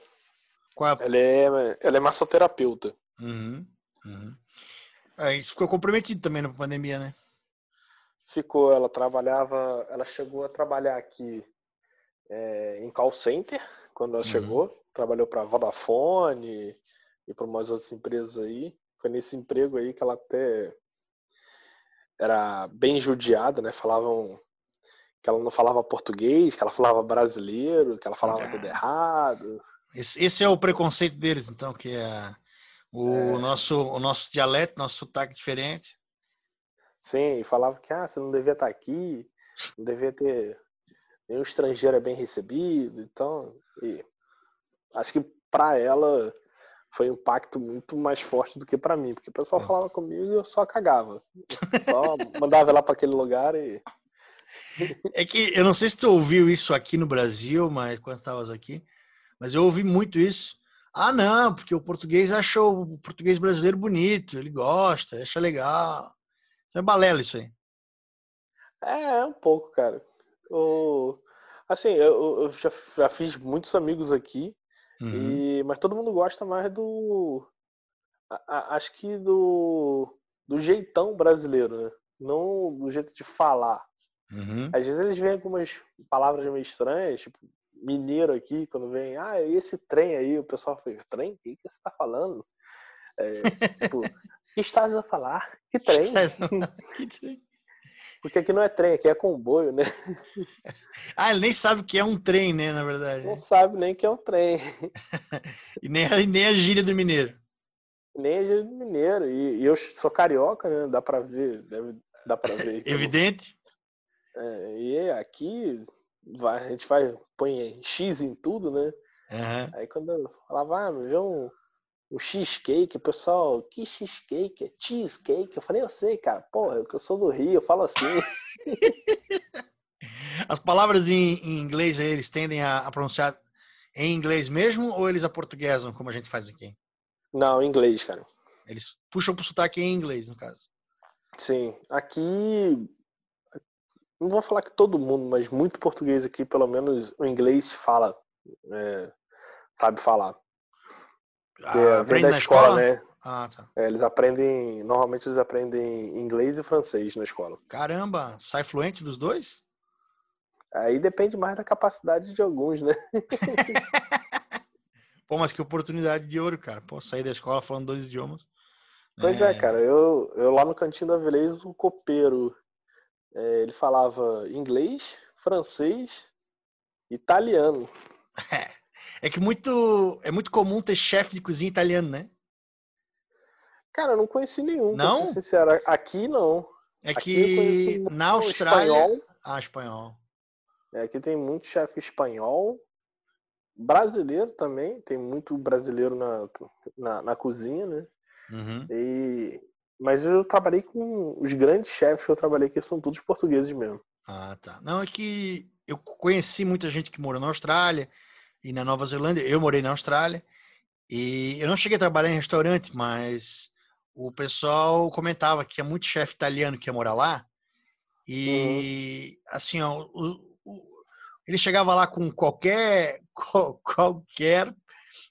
Qual é... Ela é, ela é massoterapeuta. Uhum, uhum. É, isso ficou comprometido também na pandemia, né? Ficou, ela trabalhava, ela chegou a trabalhar aqui é, em call center quando ela uhum. chegou, trabalhou para Vodafone e para umas outras empresas aí. Foi nesse emprego aí que ela até era bem judiada, né? Falavam que ela não falava português, que ela falava brasileiro, que ela falava ah. tudo errado. Esse, esse, é o preconceito deles, então, que é o é. nosso o nosso dialeto, nosso sotaque diferente. Sim, falava que ah, você não devia estar aqui, não devia ter nenhum estrangeiro é bem recebido, então e acho que para ela foi um impacto muito mais forte do que para mim, porque o pessoal é. falava comigo e eu só cagava. Só mandava ela para aquele lugar e. É que eu não sei se tu ouviu isso aqui no Brasil, mas quando estavas aqui, mas eu ouvi muito isso. Ah, não, porque o português achou o português brasileiro bonito, ele gosta, acha legal. Isso é balela isso aí. É, é um pouco, cara. O... Assim, eu, eu já, já, fiz muitos amigos aqui, uhum. e... mas todo mundo gosta mais do. A, a, acho que do. do jeitão brasileiro, né? Não do jeito de falar. Uhum. Às vezes eles vêm algumas palavras meio estranhas, tipo, mineiro aqui, quando vem, ah, esse trem aí, o pessoal fala, trem? O que, que você tá falando? É, tipo, que estás a falar? Que trem? que trem? Porque aqui não é trem, aqui é comboio, né? Ah, ele nem sabe o que é um trem, né, na verdade. Não sabe nem que é um trem. e nem, nem a gíria do mineiro. Nem a gíria do mineiro. E, e eu sou carioca, né? Dá pra ver, deve, dá pra ver. Evidente. É, e aqui vai, a gente vai, põe X em tudo, né? Uhum. Aí quando eu falava, ah, me vê um, o cheesecake, o pessoal, que cheesecake? É cheesecake? Eu falei, eu sei, cara, porra, eu, eu sou do Rio, eu falo assim. As palavras em, em inglês eles tendem a, a, pronunciar em inglês mesmo ou eles aportuguesam, como a gente faz aqui? Não, em inglês, cara. Eles puxam pro sotaque em inglês, no caso. Sim. Aqui. Não vou falar que todo mundo, mas muito português aqui, pelo menos o inglês fala. É, sabe falar. Ah, vem da escola, escola, né? Ah, tá. É, eles aprendem, normalmente eles aprendem inglês e francês na escola. Caramba, sai fluente dos dois? Aí depende mais da capacidade de alguns, né? Pô, mas que oportunidade de ouro, cara. Pô, sair da escola falando dois idiomas. Pois é, é cara. Eu, eu lá no Cantinho da Velez, o copeiro, é, ele falava inglês, francês, italiano. É. É que muito, é muito comum ter chefe de cozinha italiano, né? Cara, eu não conheci nenhum, não? ser sincero. Aqui não. É que na Austrália. Espanhol. Ah, espanhol. É, aqui tem muito chefe espanhol. Brasileiro também. Tem muito brasileiro na, na, na cozinha, né? Uhum. E, mas eu trabalhei com os grandes chefes que eu trabalhei que são todos portugueses mesmo. Ah, tá. Não, é que eu conheci muita gente que mora na Austrália e na Nova Zelândia. Eu morei na Austrália e eu não cheguei a trabalhar em restaurante, mas o pessoal comentava que tinha muito chefe italiano que ia morar lá. E uhum. assim, ó, o, o, ele chegava lá com qualquer qualquer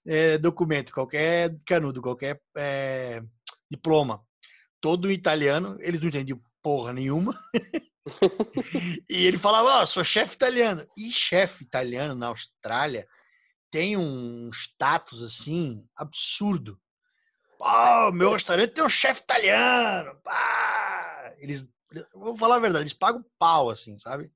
é, documento, qualquer canudo, qualquer é, diploma, todo italiano, eles não entendiam porra nenhuma. e ele falava, ó, oh, sou chefe italiano. E chefe italiano na Austrália tem um status assim absurdo. Pô, meu restaurante tem um chefe italiano. Pá! Eles, vou falar a verdade, eles pagam pau, assim, sabe?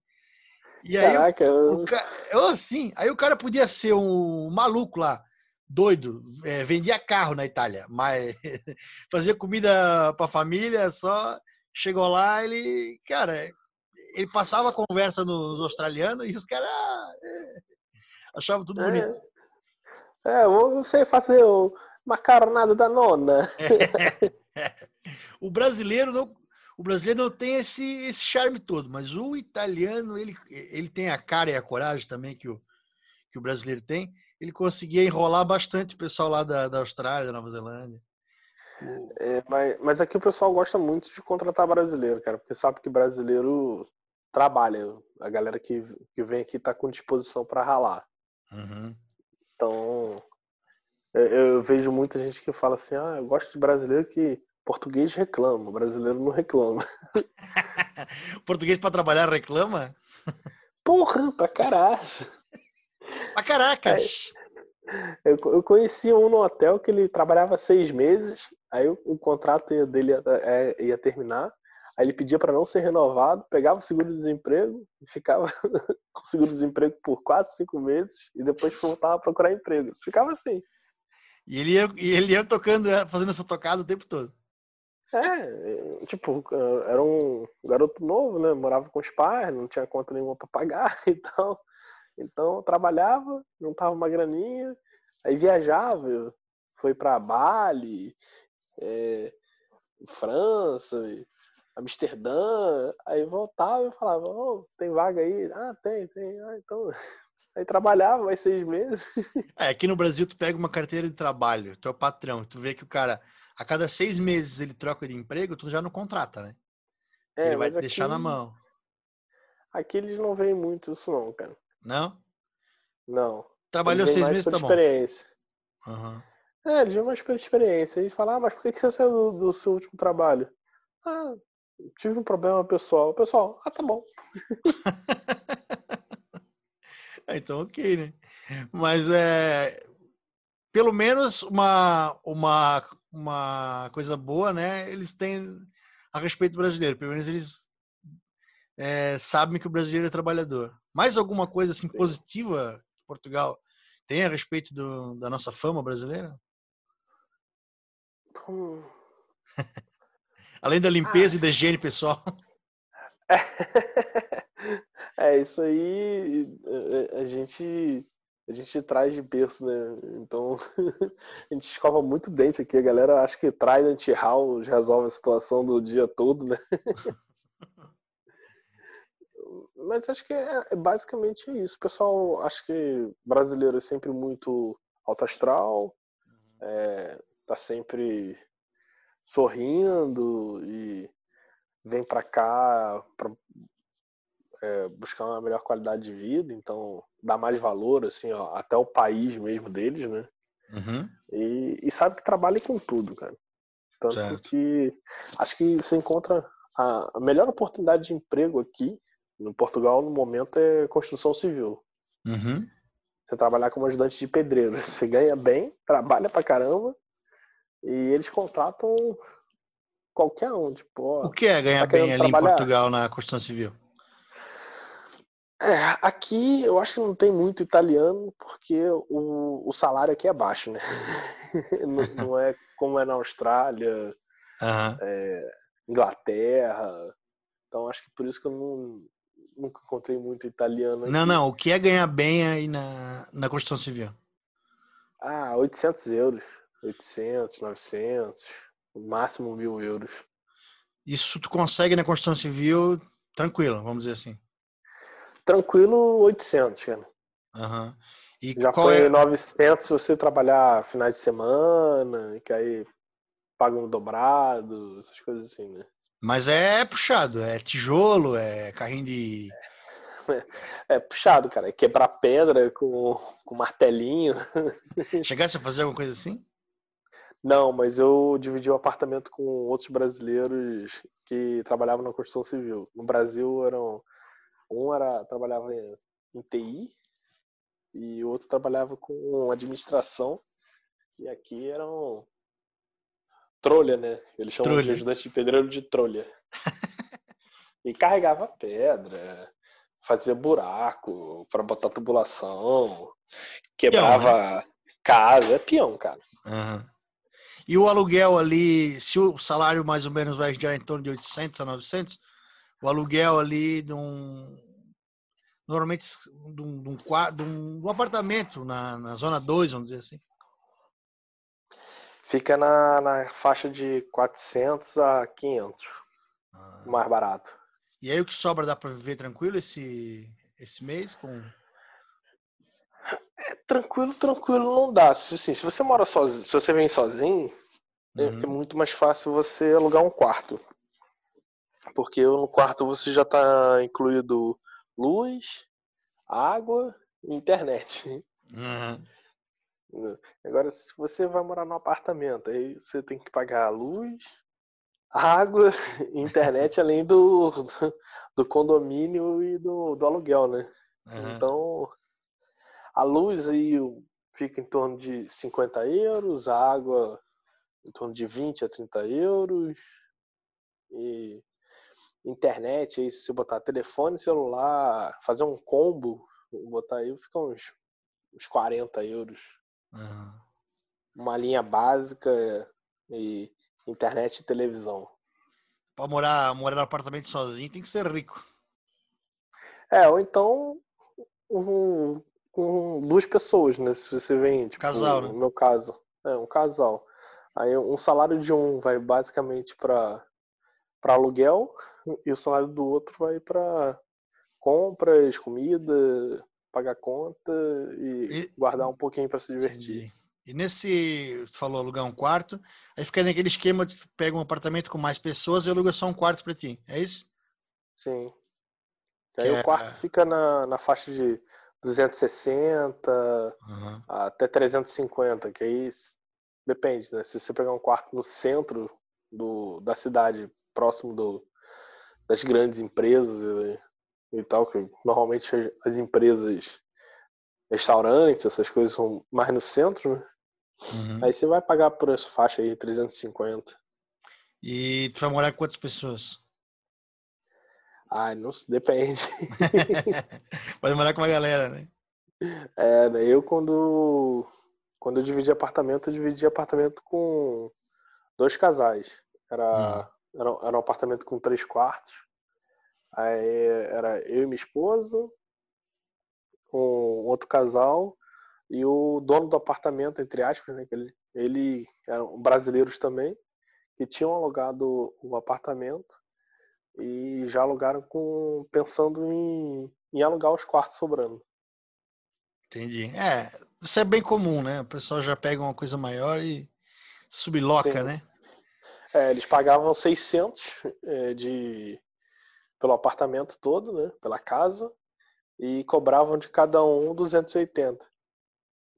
E aí, Caraca, o, o, assim, aí o cara podia ser um maluco lá, doido, é, vendia carro na Itália, mas fazia comida para família, só chegou lá, ele, cara, ele passava a conversa nos australianos e os caras é, achavam tudo é, bonito. É, eu sei fazer o macarronada da nona. o brasileiro não, o brasileiro não tem esse, esse charme todo, mas o italiano ele, ele tem a cara e a coragem também que o, que o brasileiro tem, ele conseguia enrolar bastante o pessoal lá da, da Austrália, da Nova Zelândia. É, mas, mas aqui o pessoal gosta muito de contratar brasileiro, cara, porque sabe que brasileiro trabalha. A galera que, que vem aqui tá com disposição para ralar. Uhum. Então, eu, eu, vejo muita gente que fala assim: ah, eu gosto de brasileiro que português reclama, brasileiro não reclama. português para trabalhar reclama? Porra, pra caralho. Pra caracas. Eu, eu conheci um no hotel que ele trabalhava seis meses, aí o, o contrato dele ia, é, ia terminar. Aí ele pedia para não ser renovado, pegava o seguro-desemprego, ficava com seguro-desemprego por quatro, cinco meses e depois voltava a procurar emprego. Ficava assim. E ele ia, e ele ia tocando, é, fazendo essa tocada o tempo todo. É, tipo, era um garoto novo, né? Morava com os pais, não tinha conta nenhuma para pagar e tal. Então, trabalhava, juntava uma graninha, aí viajava, foi para Bali, é, França, Amsterdã, aí voltava e falava, oh, tem vaga aí? Ah, tem, tem. Ah, então. Aí trabalhava mais seis meses. É, aqui no Brasil tu pega uma carteira de trabalho, tu é o patrão, tu vê que o cara, a cada seis meses ele troca de emprego, tu já não contrata, né? É, ele vai te aqui... deixar na mão. Aqui eles não veem muito isso não, cara. Não? Não. Trabalhou seis meses, tá experiência. bom. Uhum. É, eles vêm mais pela experiência. Eles falam, ah, mas por que você saiu do, do seu último trabalho? Ah, tive um problema pessoal. Pessoal, ah, tá bom. É, então, ok, né? Mas é pelo menos uma, uma, uma coisa boa, né? Eles têm a respeito brasileiro. Pelo menos eles é, sabem que o brasileiro é trabalhador. Mais alguma coisa assim positiva que Portugal tem a respeito do, da nossa fama brasileira? Hum. Além da limpeza ah. e da higiene pessoal. É, isso aí a gente a gente traz de berço, né? Então a gente escova muito dente aqui. A galera acha que traz anti-hal resolve a situação do dia todo, né? Mas acho que é, é basicamente isso. O pessoal acha que brasileiro é sempre muito alto astral, uhum. é, tá sempre sorrindo e vem para cá pra é, buscar uma melhor qualidade de vida, então dá mais valor, assim, ó, até o país mesmo deles, né? Uhum. E, e, sabe que trabalha com tudo, cara. Tanto certo. que acho que você encontra a, melhor oportunidade de emprego aqui no Portugal no momento é construção civil. Uhum. Você trabalhar como ajudante de pedreiro, você ganha bem, trabalha pra caramba e eles contratam qualquer um. Tipo, ó, o que é ganhar tá bem ali trabalhar? em Portugal na construção civil? É, aqui eu acho que não tem muito italiano, porque o, o salário aqui é baixo, né? não, não, é como é na Austrália, uhum. é, Inglaterra. Então acho que por isso que eu não, nunca encontrei muito italiano. Aqui. Não, não. O que é ganhar bem aí na, na construção civil? Ah, 800 euros. 800, 900, no máximo mil euros. Isso tu consegue na construção civil tranquilo, vamos dizer assim tranquilo 800, cara. Uhum. E Já foi é... 900 se você trabalhar finais de semana, que aí pagam dobrado, essas coisas assim, né? Mas é puxado, é tijolo, é carrinho de. É, é puxado, cara. É quebrar pedra com, com martelinho. Chegasse a fazer alguma coisa assim? Não, mas eu dividi o apartamento com outros brasileiros que trabalhavam na construção civil. No Brasil eram um era trabalhava em, em TI e o outro trabalhava com administração. E aqui eram trolha, né? Eles chamam trolha. de ajudante de pedreiro de trolha. e carregava pedra, fazia buraco para botar tubulação, quebrava peão, né? casa, é peão, cara. Uhum. E o aluguel ali, se o salário mais ou menos vai girar em torno de 800 a 900, o aluguel ali de um. Normalmente de um, de um, de um apartamento na, na zona 2, vamos dizer assim. Fica na, na faixa de 400 a 500. Ah. Mais barato. E aí o que sobra dá para viver tranquilo esse, esse mês com É, tranquilo, tranquilo não dá. Assim, se você mora sozinho, se você vem sozinho, é, uhum. é muito mais fácil você alugar um quarto. Porque no quarto você já está incluído luz, água e internet. Uhum. Agora, se você vai morar num apartamento, aí você tem que pagar luz, água, internet, além do, do condomínio e do, do aluguel, né? Uhum. Então, a luz aí fica em torno de 50 euros, a água em torno de 20 a 30 euros, e internet, aí se você botar telefone, celular, fazer um combo, botar aí, fica uns, uns 40 euros. Uhum. Uma linha básica e internet e televisão. Pra morar, morar no apartamento sozinho tem que ser rico. É, ou então um, um, duas pessoas, né? Se você vem, tipo, casal, né? no meu caso. É, um casal. Aí um salário de um vai basicamente para para aluguel e o salário do outro vai para compras, comida, pagar conta e, e... guardar um pouquinho para se divertir. Entendi. E nesse, tu falou alugar um quarto, aí fica naquele esquema de pega um apartamento com mais pessoas e aluga só um quarto para ti, é isso? Sim. Aí o quarto fica na, na faixa de 260 uhum. até 350, que aí depende, né? Se você pegar um quarto no centro do, da cidade, próximo do, das grandes empresas e, tal, que normalmente as empresas, restaurantes, essas coisas são mais no centro, né? Uhum. Aí você vai pagar por essa faixa aí, 350. E tu vai morar com quantas pessoas? Ah, não depende. Pode morar com uma galera, né? É, né, eu quando quando eu dividi apartamento, eu dividi apartamento com dois casais. Era, hum. era, era um apartamento com três quartos. Aí era eu e minha esposa, um outro casal e o dono do apartamento, entre aspas, né? Ele, ele eram brasileiros também, que tinham alugado o apartamento e já alugaram com pensando em, em alugar os quartos sobrando. Entendi. É, isso é bem comum, né? O pessoal já pega uma coisa maior e subloca, Sim. né? É, eles pagavam 600 é, de pelo apartamento todo, né? Pela casa e cobravam de cada um 280.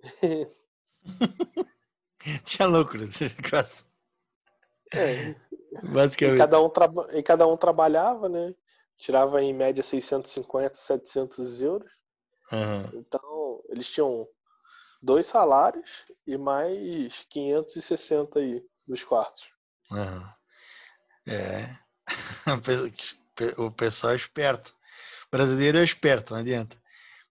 Tinha lucro, quase. É. Basicamente. E cada, um e cada um trabalhava, né? Tirava em média 650, 700 euros. Uhum. Então, eles tinham dois salários e mais 560 aí dos quartos. Uhum. É. O pessoal é esperto. O brasileiro é esperto, não adianta.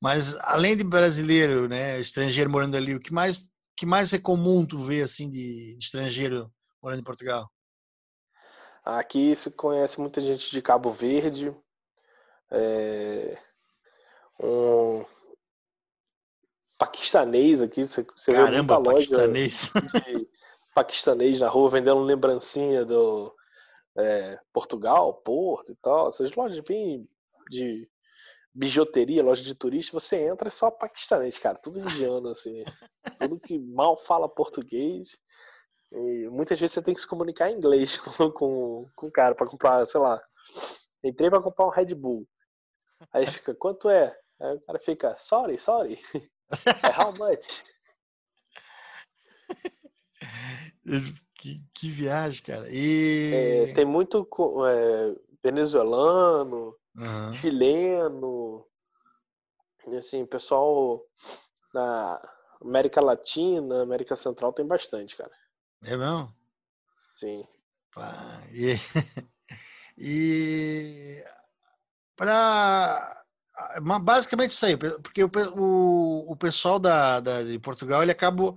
Mas além de brasileiro, né, estrangeiro morando ali, o que mais, que mais é comum tu ver assim de estrangeiro morando em Portugal? Aqui se conhece muita gente de Cabo Verde, é, um paquistanês aqui, você, você Caramba, vê muita loja paquistanês. de paquistanês na rua vendendo lembrancinha do é, Portugal, Porto e tal, essas lojas bem de bijuteria, loja de turista, você entra é só paquistanês, cara, tudo indiano, assim, tudo que mal fala português. E muitas vezes você tem que se comunicar em inglês com, com, com o cara para comprar, sei lá. Entrei para comprar um Red Bull. Aí fica, quanto é? Aí o cara fica, sorry, sorry. É how much? Que, que viagem, cara. E... É, tem muito é, venezuelano, uhum. chileno, assim, pessoal na América Latina, América Central tem bastante, cara. É mesmo? Sim. Ah, e, e para basicamente isso aí, porque o, o, o pessoal da, da, de Portugal ele acaba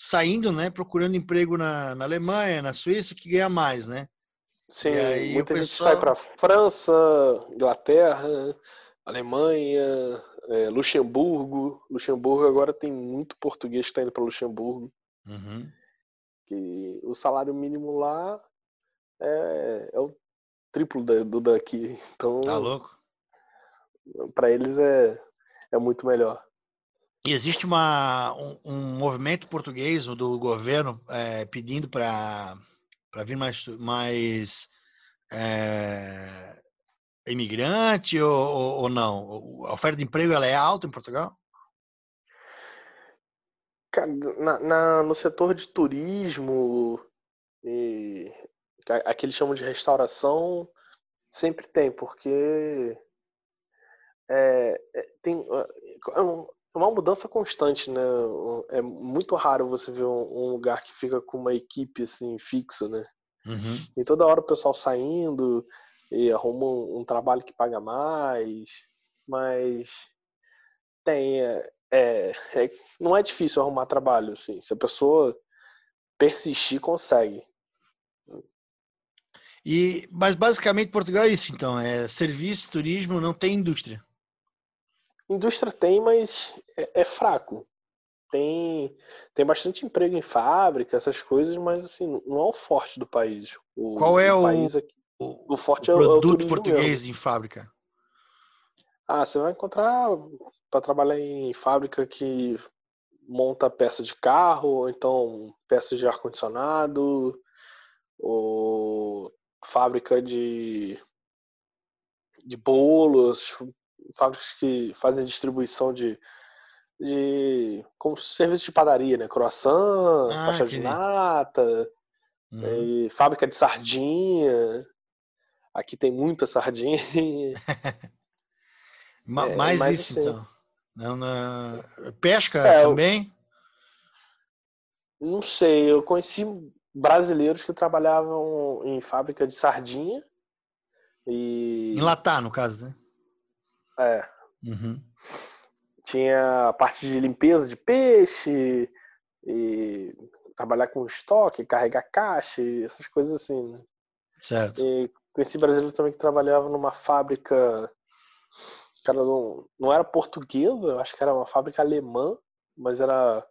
saindo, né, procurando emprego na, na Alemanha, na Suíça, que ganha mais, né? Sim, muita gente pessoal... sai para França, Inglaterra, Alemanha, é, Luxemburgo. Luxemburgo agora tem muito português que está indo para Luxemburgo. Uhum que o salário mínimo lá é, é o triplo do daqui. Então, tá louco? Para eles é, é muito melhor. Existe uma, um, um movimento português do governo é, pedindo para vir mais, mais é, imigrante ou, ou, ou, não? A oferta de emprego ela é alta em Portugal? Na, na, no setor de turismo, e, aqui eles chamam de restauração, sempre tem, porque é, é tem, é uma mudança constante, né? É muito raro você ver um, lugar que fica com uma equipe assim fixa, né? Uhum. E toda hora o pessoal saindo e arruma um, um trabalho que paga mais, mas tem é, é, é, não é difícil arrumar trabalho, assim. Se a pessoa persistir, consegue. E, mas basicamente Portugal é isso, então, é serviço, turismo, não tem indústria. Indústria tem, mas é, é fraco. Tem, tem bastante emprego em fábrica, essas coisas, mas assim, não é o forte do país. O, Qual é o, o, aqui, o, o forte o é o produto português mesmo. em fábrica? Ah, você vai encontrar para trabalhar em fábrica que monta peça de carro, ou então peças de ar-condicionado, ou fábrica de, de bolos, fábricas que fazem distribuição de, de como serviço de padaria, né? Croissant, ah, faixa de nata, uhum. fábrica de sardinha. Aqui tem muita sardinha. é, mais isso assim. então. Não, na... Pesca é, também? Eu... Não sei, eu conheci brasileiros que trabalhavam em fábrica de sardinha. E... Enlatar, no caso, né? É. Uhum. Tinha a parte de limpeza de peixe, e trabalhar com estoque, carregar caixa, essas coisas assim, né? Certo. E conheci brasileiro também que trabalhava numa fábrica, cara, não, não era portuguesa, eu acho que era uma fábrica alemã, mas era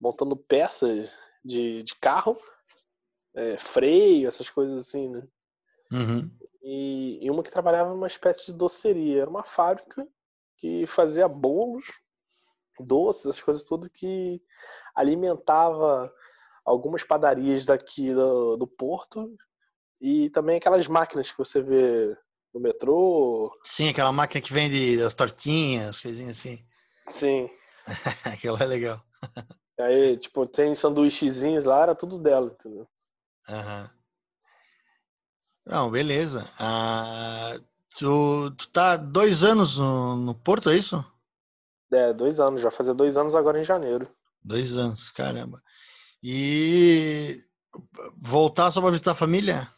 montando peças de, de carro, é, freio, essas coisas assim, né? Uhum e, e uma que trabalhava numa espécie de doceria. Era uma fábrica que fazia bolos, doces, as coisas tudo que alimentava algumas padarias daqui do, do Porto e também aquelas máquinas que você vê no metrô. Sim, aquela máquina que vende as tortinhas, coisinhas assim. Sim. Aquilo é legal. Aí, tipo, tem sanduíchezinhos lá, era tudo dela, entendeu? Aham. Uhum. Não, beleza. Ah, tu, tu tá dois anos no, no Porto, é isso? É, dois anos. Já fazia dois anos agora em janeiro. Dois anos, caramba. E voltar só pra visitar a família?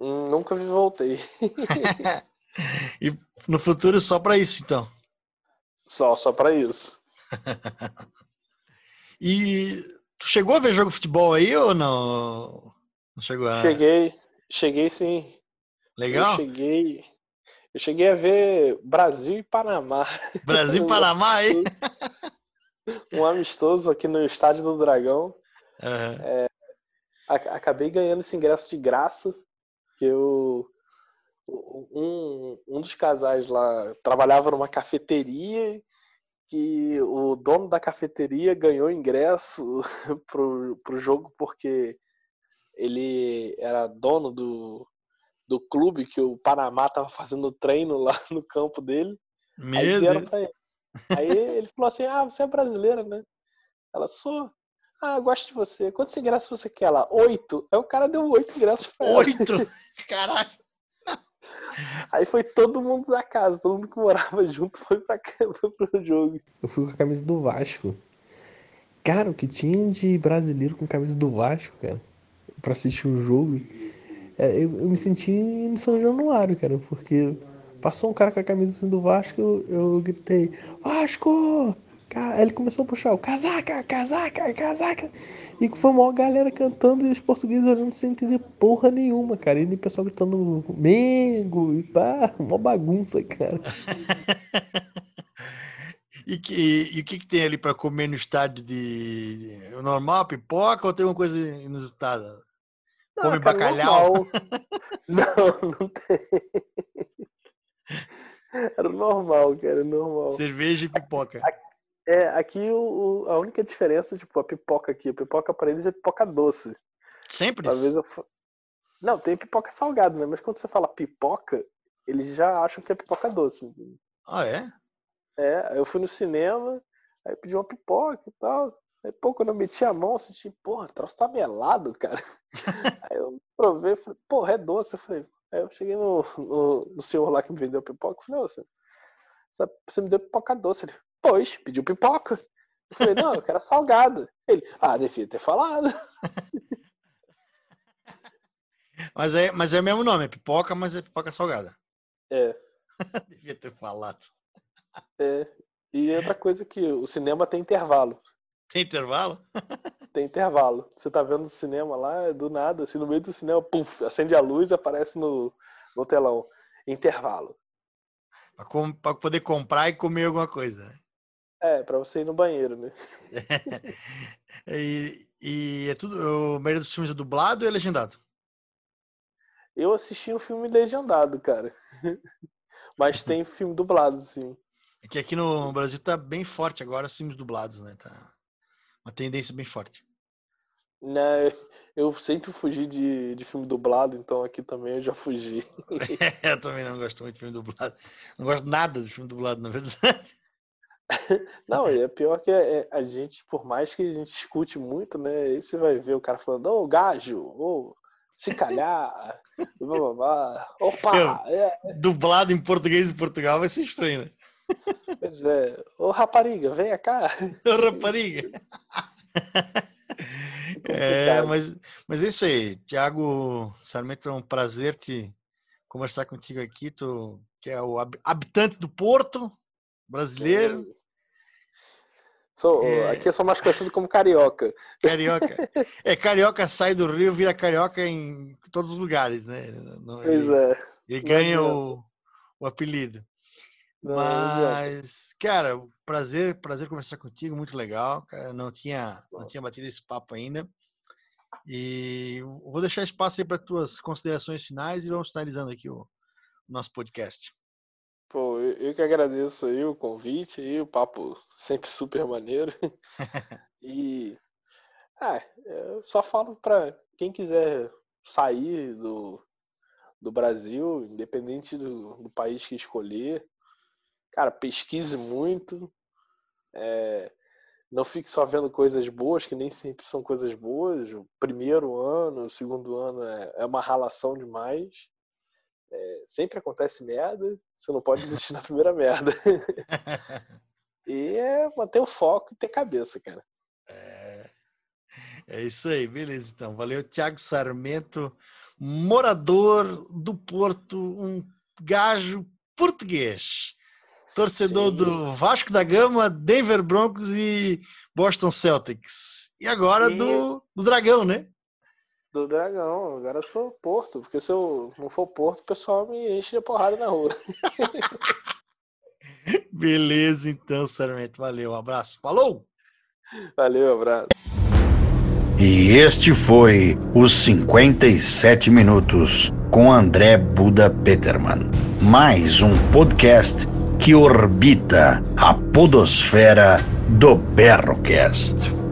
Hum, nunca voltei. e no futuro só pra isso, então? Só, só pra isso. e tu chegou a ver jogo de futebol aí ou não? Não chegou a... Cheguei, Cheguei sim. Legal? Eu cheguei. Eu cheguei a ver Brasil e Panamá. Brasil e Panamá aí? um amistoso aqui no Estádio do Dragão. Uhum. É, acabei ganhando esse ingresso de graça. Que eu. Um, um dos casais lá trabalhava numa cafeteria que o dono da cafeteria ganhou ingresso pro, pro jogo porque ele era dono do, do clube que o Panamá tava fazendo treino lá no campo dele. Meu aí Deus. Ele. Aí ele falou assim: Ah, você é brasileira, né? Ela sou. Ah, gosto de você. Quantos ingressos você quer lá? Oito. Aí o cara deu oito ingressos pra ela. Oito? Caralho. Aí foi todo mundo da casa, todo mundo que morava junto foi pra foi pro jogo. Eu fui com a camisa do Vasco. Cara, o que tinha de brasileiro com camisa do Vasco, cara? Para assistir o jogo. É, eu, eu, me senti em São Januário, cara, porque passou um cara com a camisa assim do Vasco, eu, eu gritei, Vasco! Aí ele começou a puxar o casaca, casaca, casaca. E foi uma galera cantando e os portugueses olhando sem entender porra nenhuma, cara. E o pessoal gritando Mengo e pá, uma bagunça, cara. E, que, e o que, que tem ali para comer no estádio de normal, pipoca ou tem uma coisa inusitada? Come cara, bacalhau? não, não tem. Era normal, cara, normal. Cerveja e pipoca. É, aqui o, o, a única diferença, tipo, a pipoca aqui, a pipoca para eles é pipoca doce. Sempre? Vezes eu... Não, tem pipoca salgada, né? Mas quando você fala pipoca, eles já acham que é pipoca doce. Ah, é? É, eu fui no cinema, aí pedi uma pipoca e tal. Aí, pô, quando eu meti a mão, eu senti, porra, o troço tá melado, cara. aí eu provei, falei, porra, é doce. Eu falei, aí eu cheguei no, no, no senhor lá que me vendeu pipoca, eu falei, você, você me deu pipoca doce. Ele, pois, pediu pipoca. Eu falei, não, eu quero salgada. Ele, ah, devia ter falado. Mas é, mas é o mesmo nome, é pipoca, mas é pipoca salgada. É. devia ter falado. É. E outra coisa que o cinema tem intervalo. Tem intervalo? Tem intervalo. Você tá vendo o cinema lá, do nada, assim, no meio do cinema, puf, acende a luz e aparece no, no telão. Intervalo. Pra, com, pra poder comprar e comer alguma coisa. né? É, pra você ir no banheiro, né? e, e é tudo. O maioria dos filmes é dublado ou é legendado? Eu assisti um filme legendado, cara. Mas tem filme dublado, sim. É que aqui no Brasil tá bem forte agora os filmes dublados, né? Tá uma tendência bem forte. Né, eu sempre fugi de, de filme dublado, então aqui também eu já fugi. eu também não gosto muito de filme dublado. Não gosto nada de filme dublado, na verdade. Não, e é pior que é, a gente, por mais que a gente escute muito, né? Aí você vai ver o cara falando, ô gajo, ô, se calhar, blá, blá, blá. opa! É. Dublado em português de Portugal vai ser estranho, né? Pois é, ô rapariga, venha cá. Ô rapariga. É, mas, mas é isso aí, Tiago Sarmento, é um prazer te conversar contigo aqui, tu que é o habitante do Porto, brasileiro. Sou, é... Aqui eu sou mais conhecido como carioca. Carioca. É, carioca sai do Rio, vira carioca em todos os lugares, né? Pois ele, é. Ele ganha o, o apelido. Não, Mas, cara, prazer, prazer conversar contigo, muito legal. Cara, não tinha, não tinha batido esse papo ainda. E vou deixar espaço aí para tuas considerações finais e vamos finalizando aqui o, o nosso podcast. Pô, eu, eu, que agradeço aí o convite aí, o papo sempre super maneiro. e ah, eu só falo para quem quiser sair do, do Brasil, independente do, do país que escolher, cara, pesquise muito. É, não fique só vendo coisas boas, que nem sempre são coisas boas. O primeiro ano, o segundo ano é, é uma ralação demais. É, sempre acontece merda, você não pode desistir na primeira merda. e é manter o foco e ter cabeça, cara. É, é isso aí, beleza então. Valeu, Thiago Sarmento, morador do Porto, um gajo português. Torcedor Sim. do Vasco da Gama, Denver Broncos e Boston Celtics. E agora e... Do, do Dragão, né? Do Dragão. Agora eu sou Porto, porque se eu não for Porto, o pessoal me enche de porrada na rua. Beleza, então, Sarmento. Valeu, um abraço. Falou! Valeu, um abraço. E este foi os 57 minutos com André Buda Peterman. Mais um podcast que orbita a podosfera do Berrocast.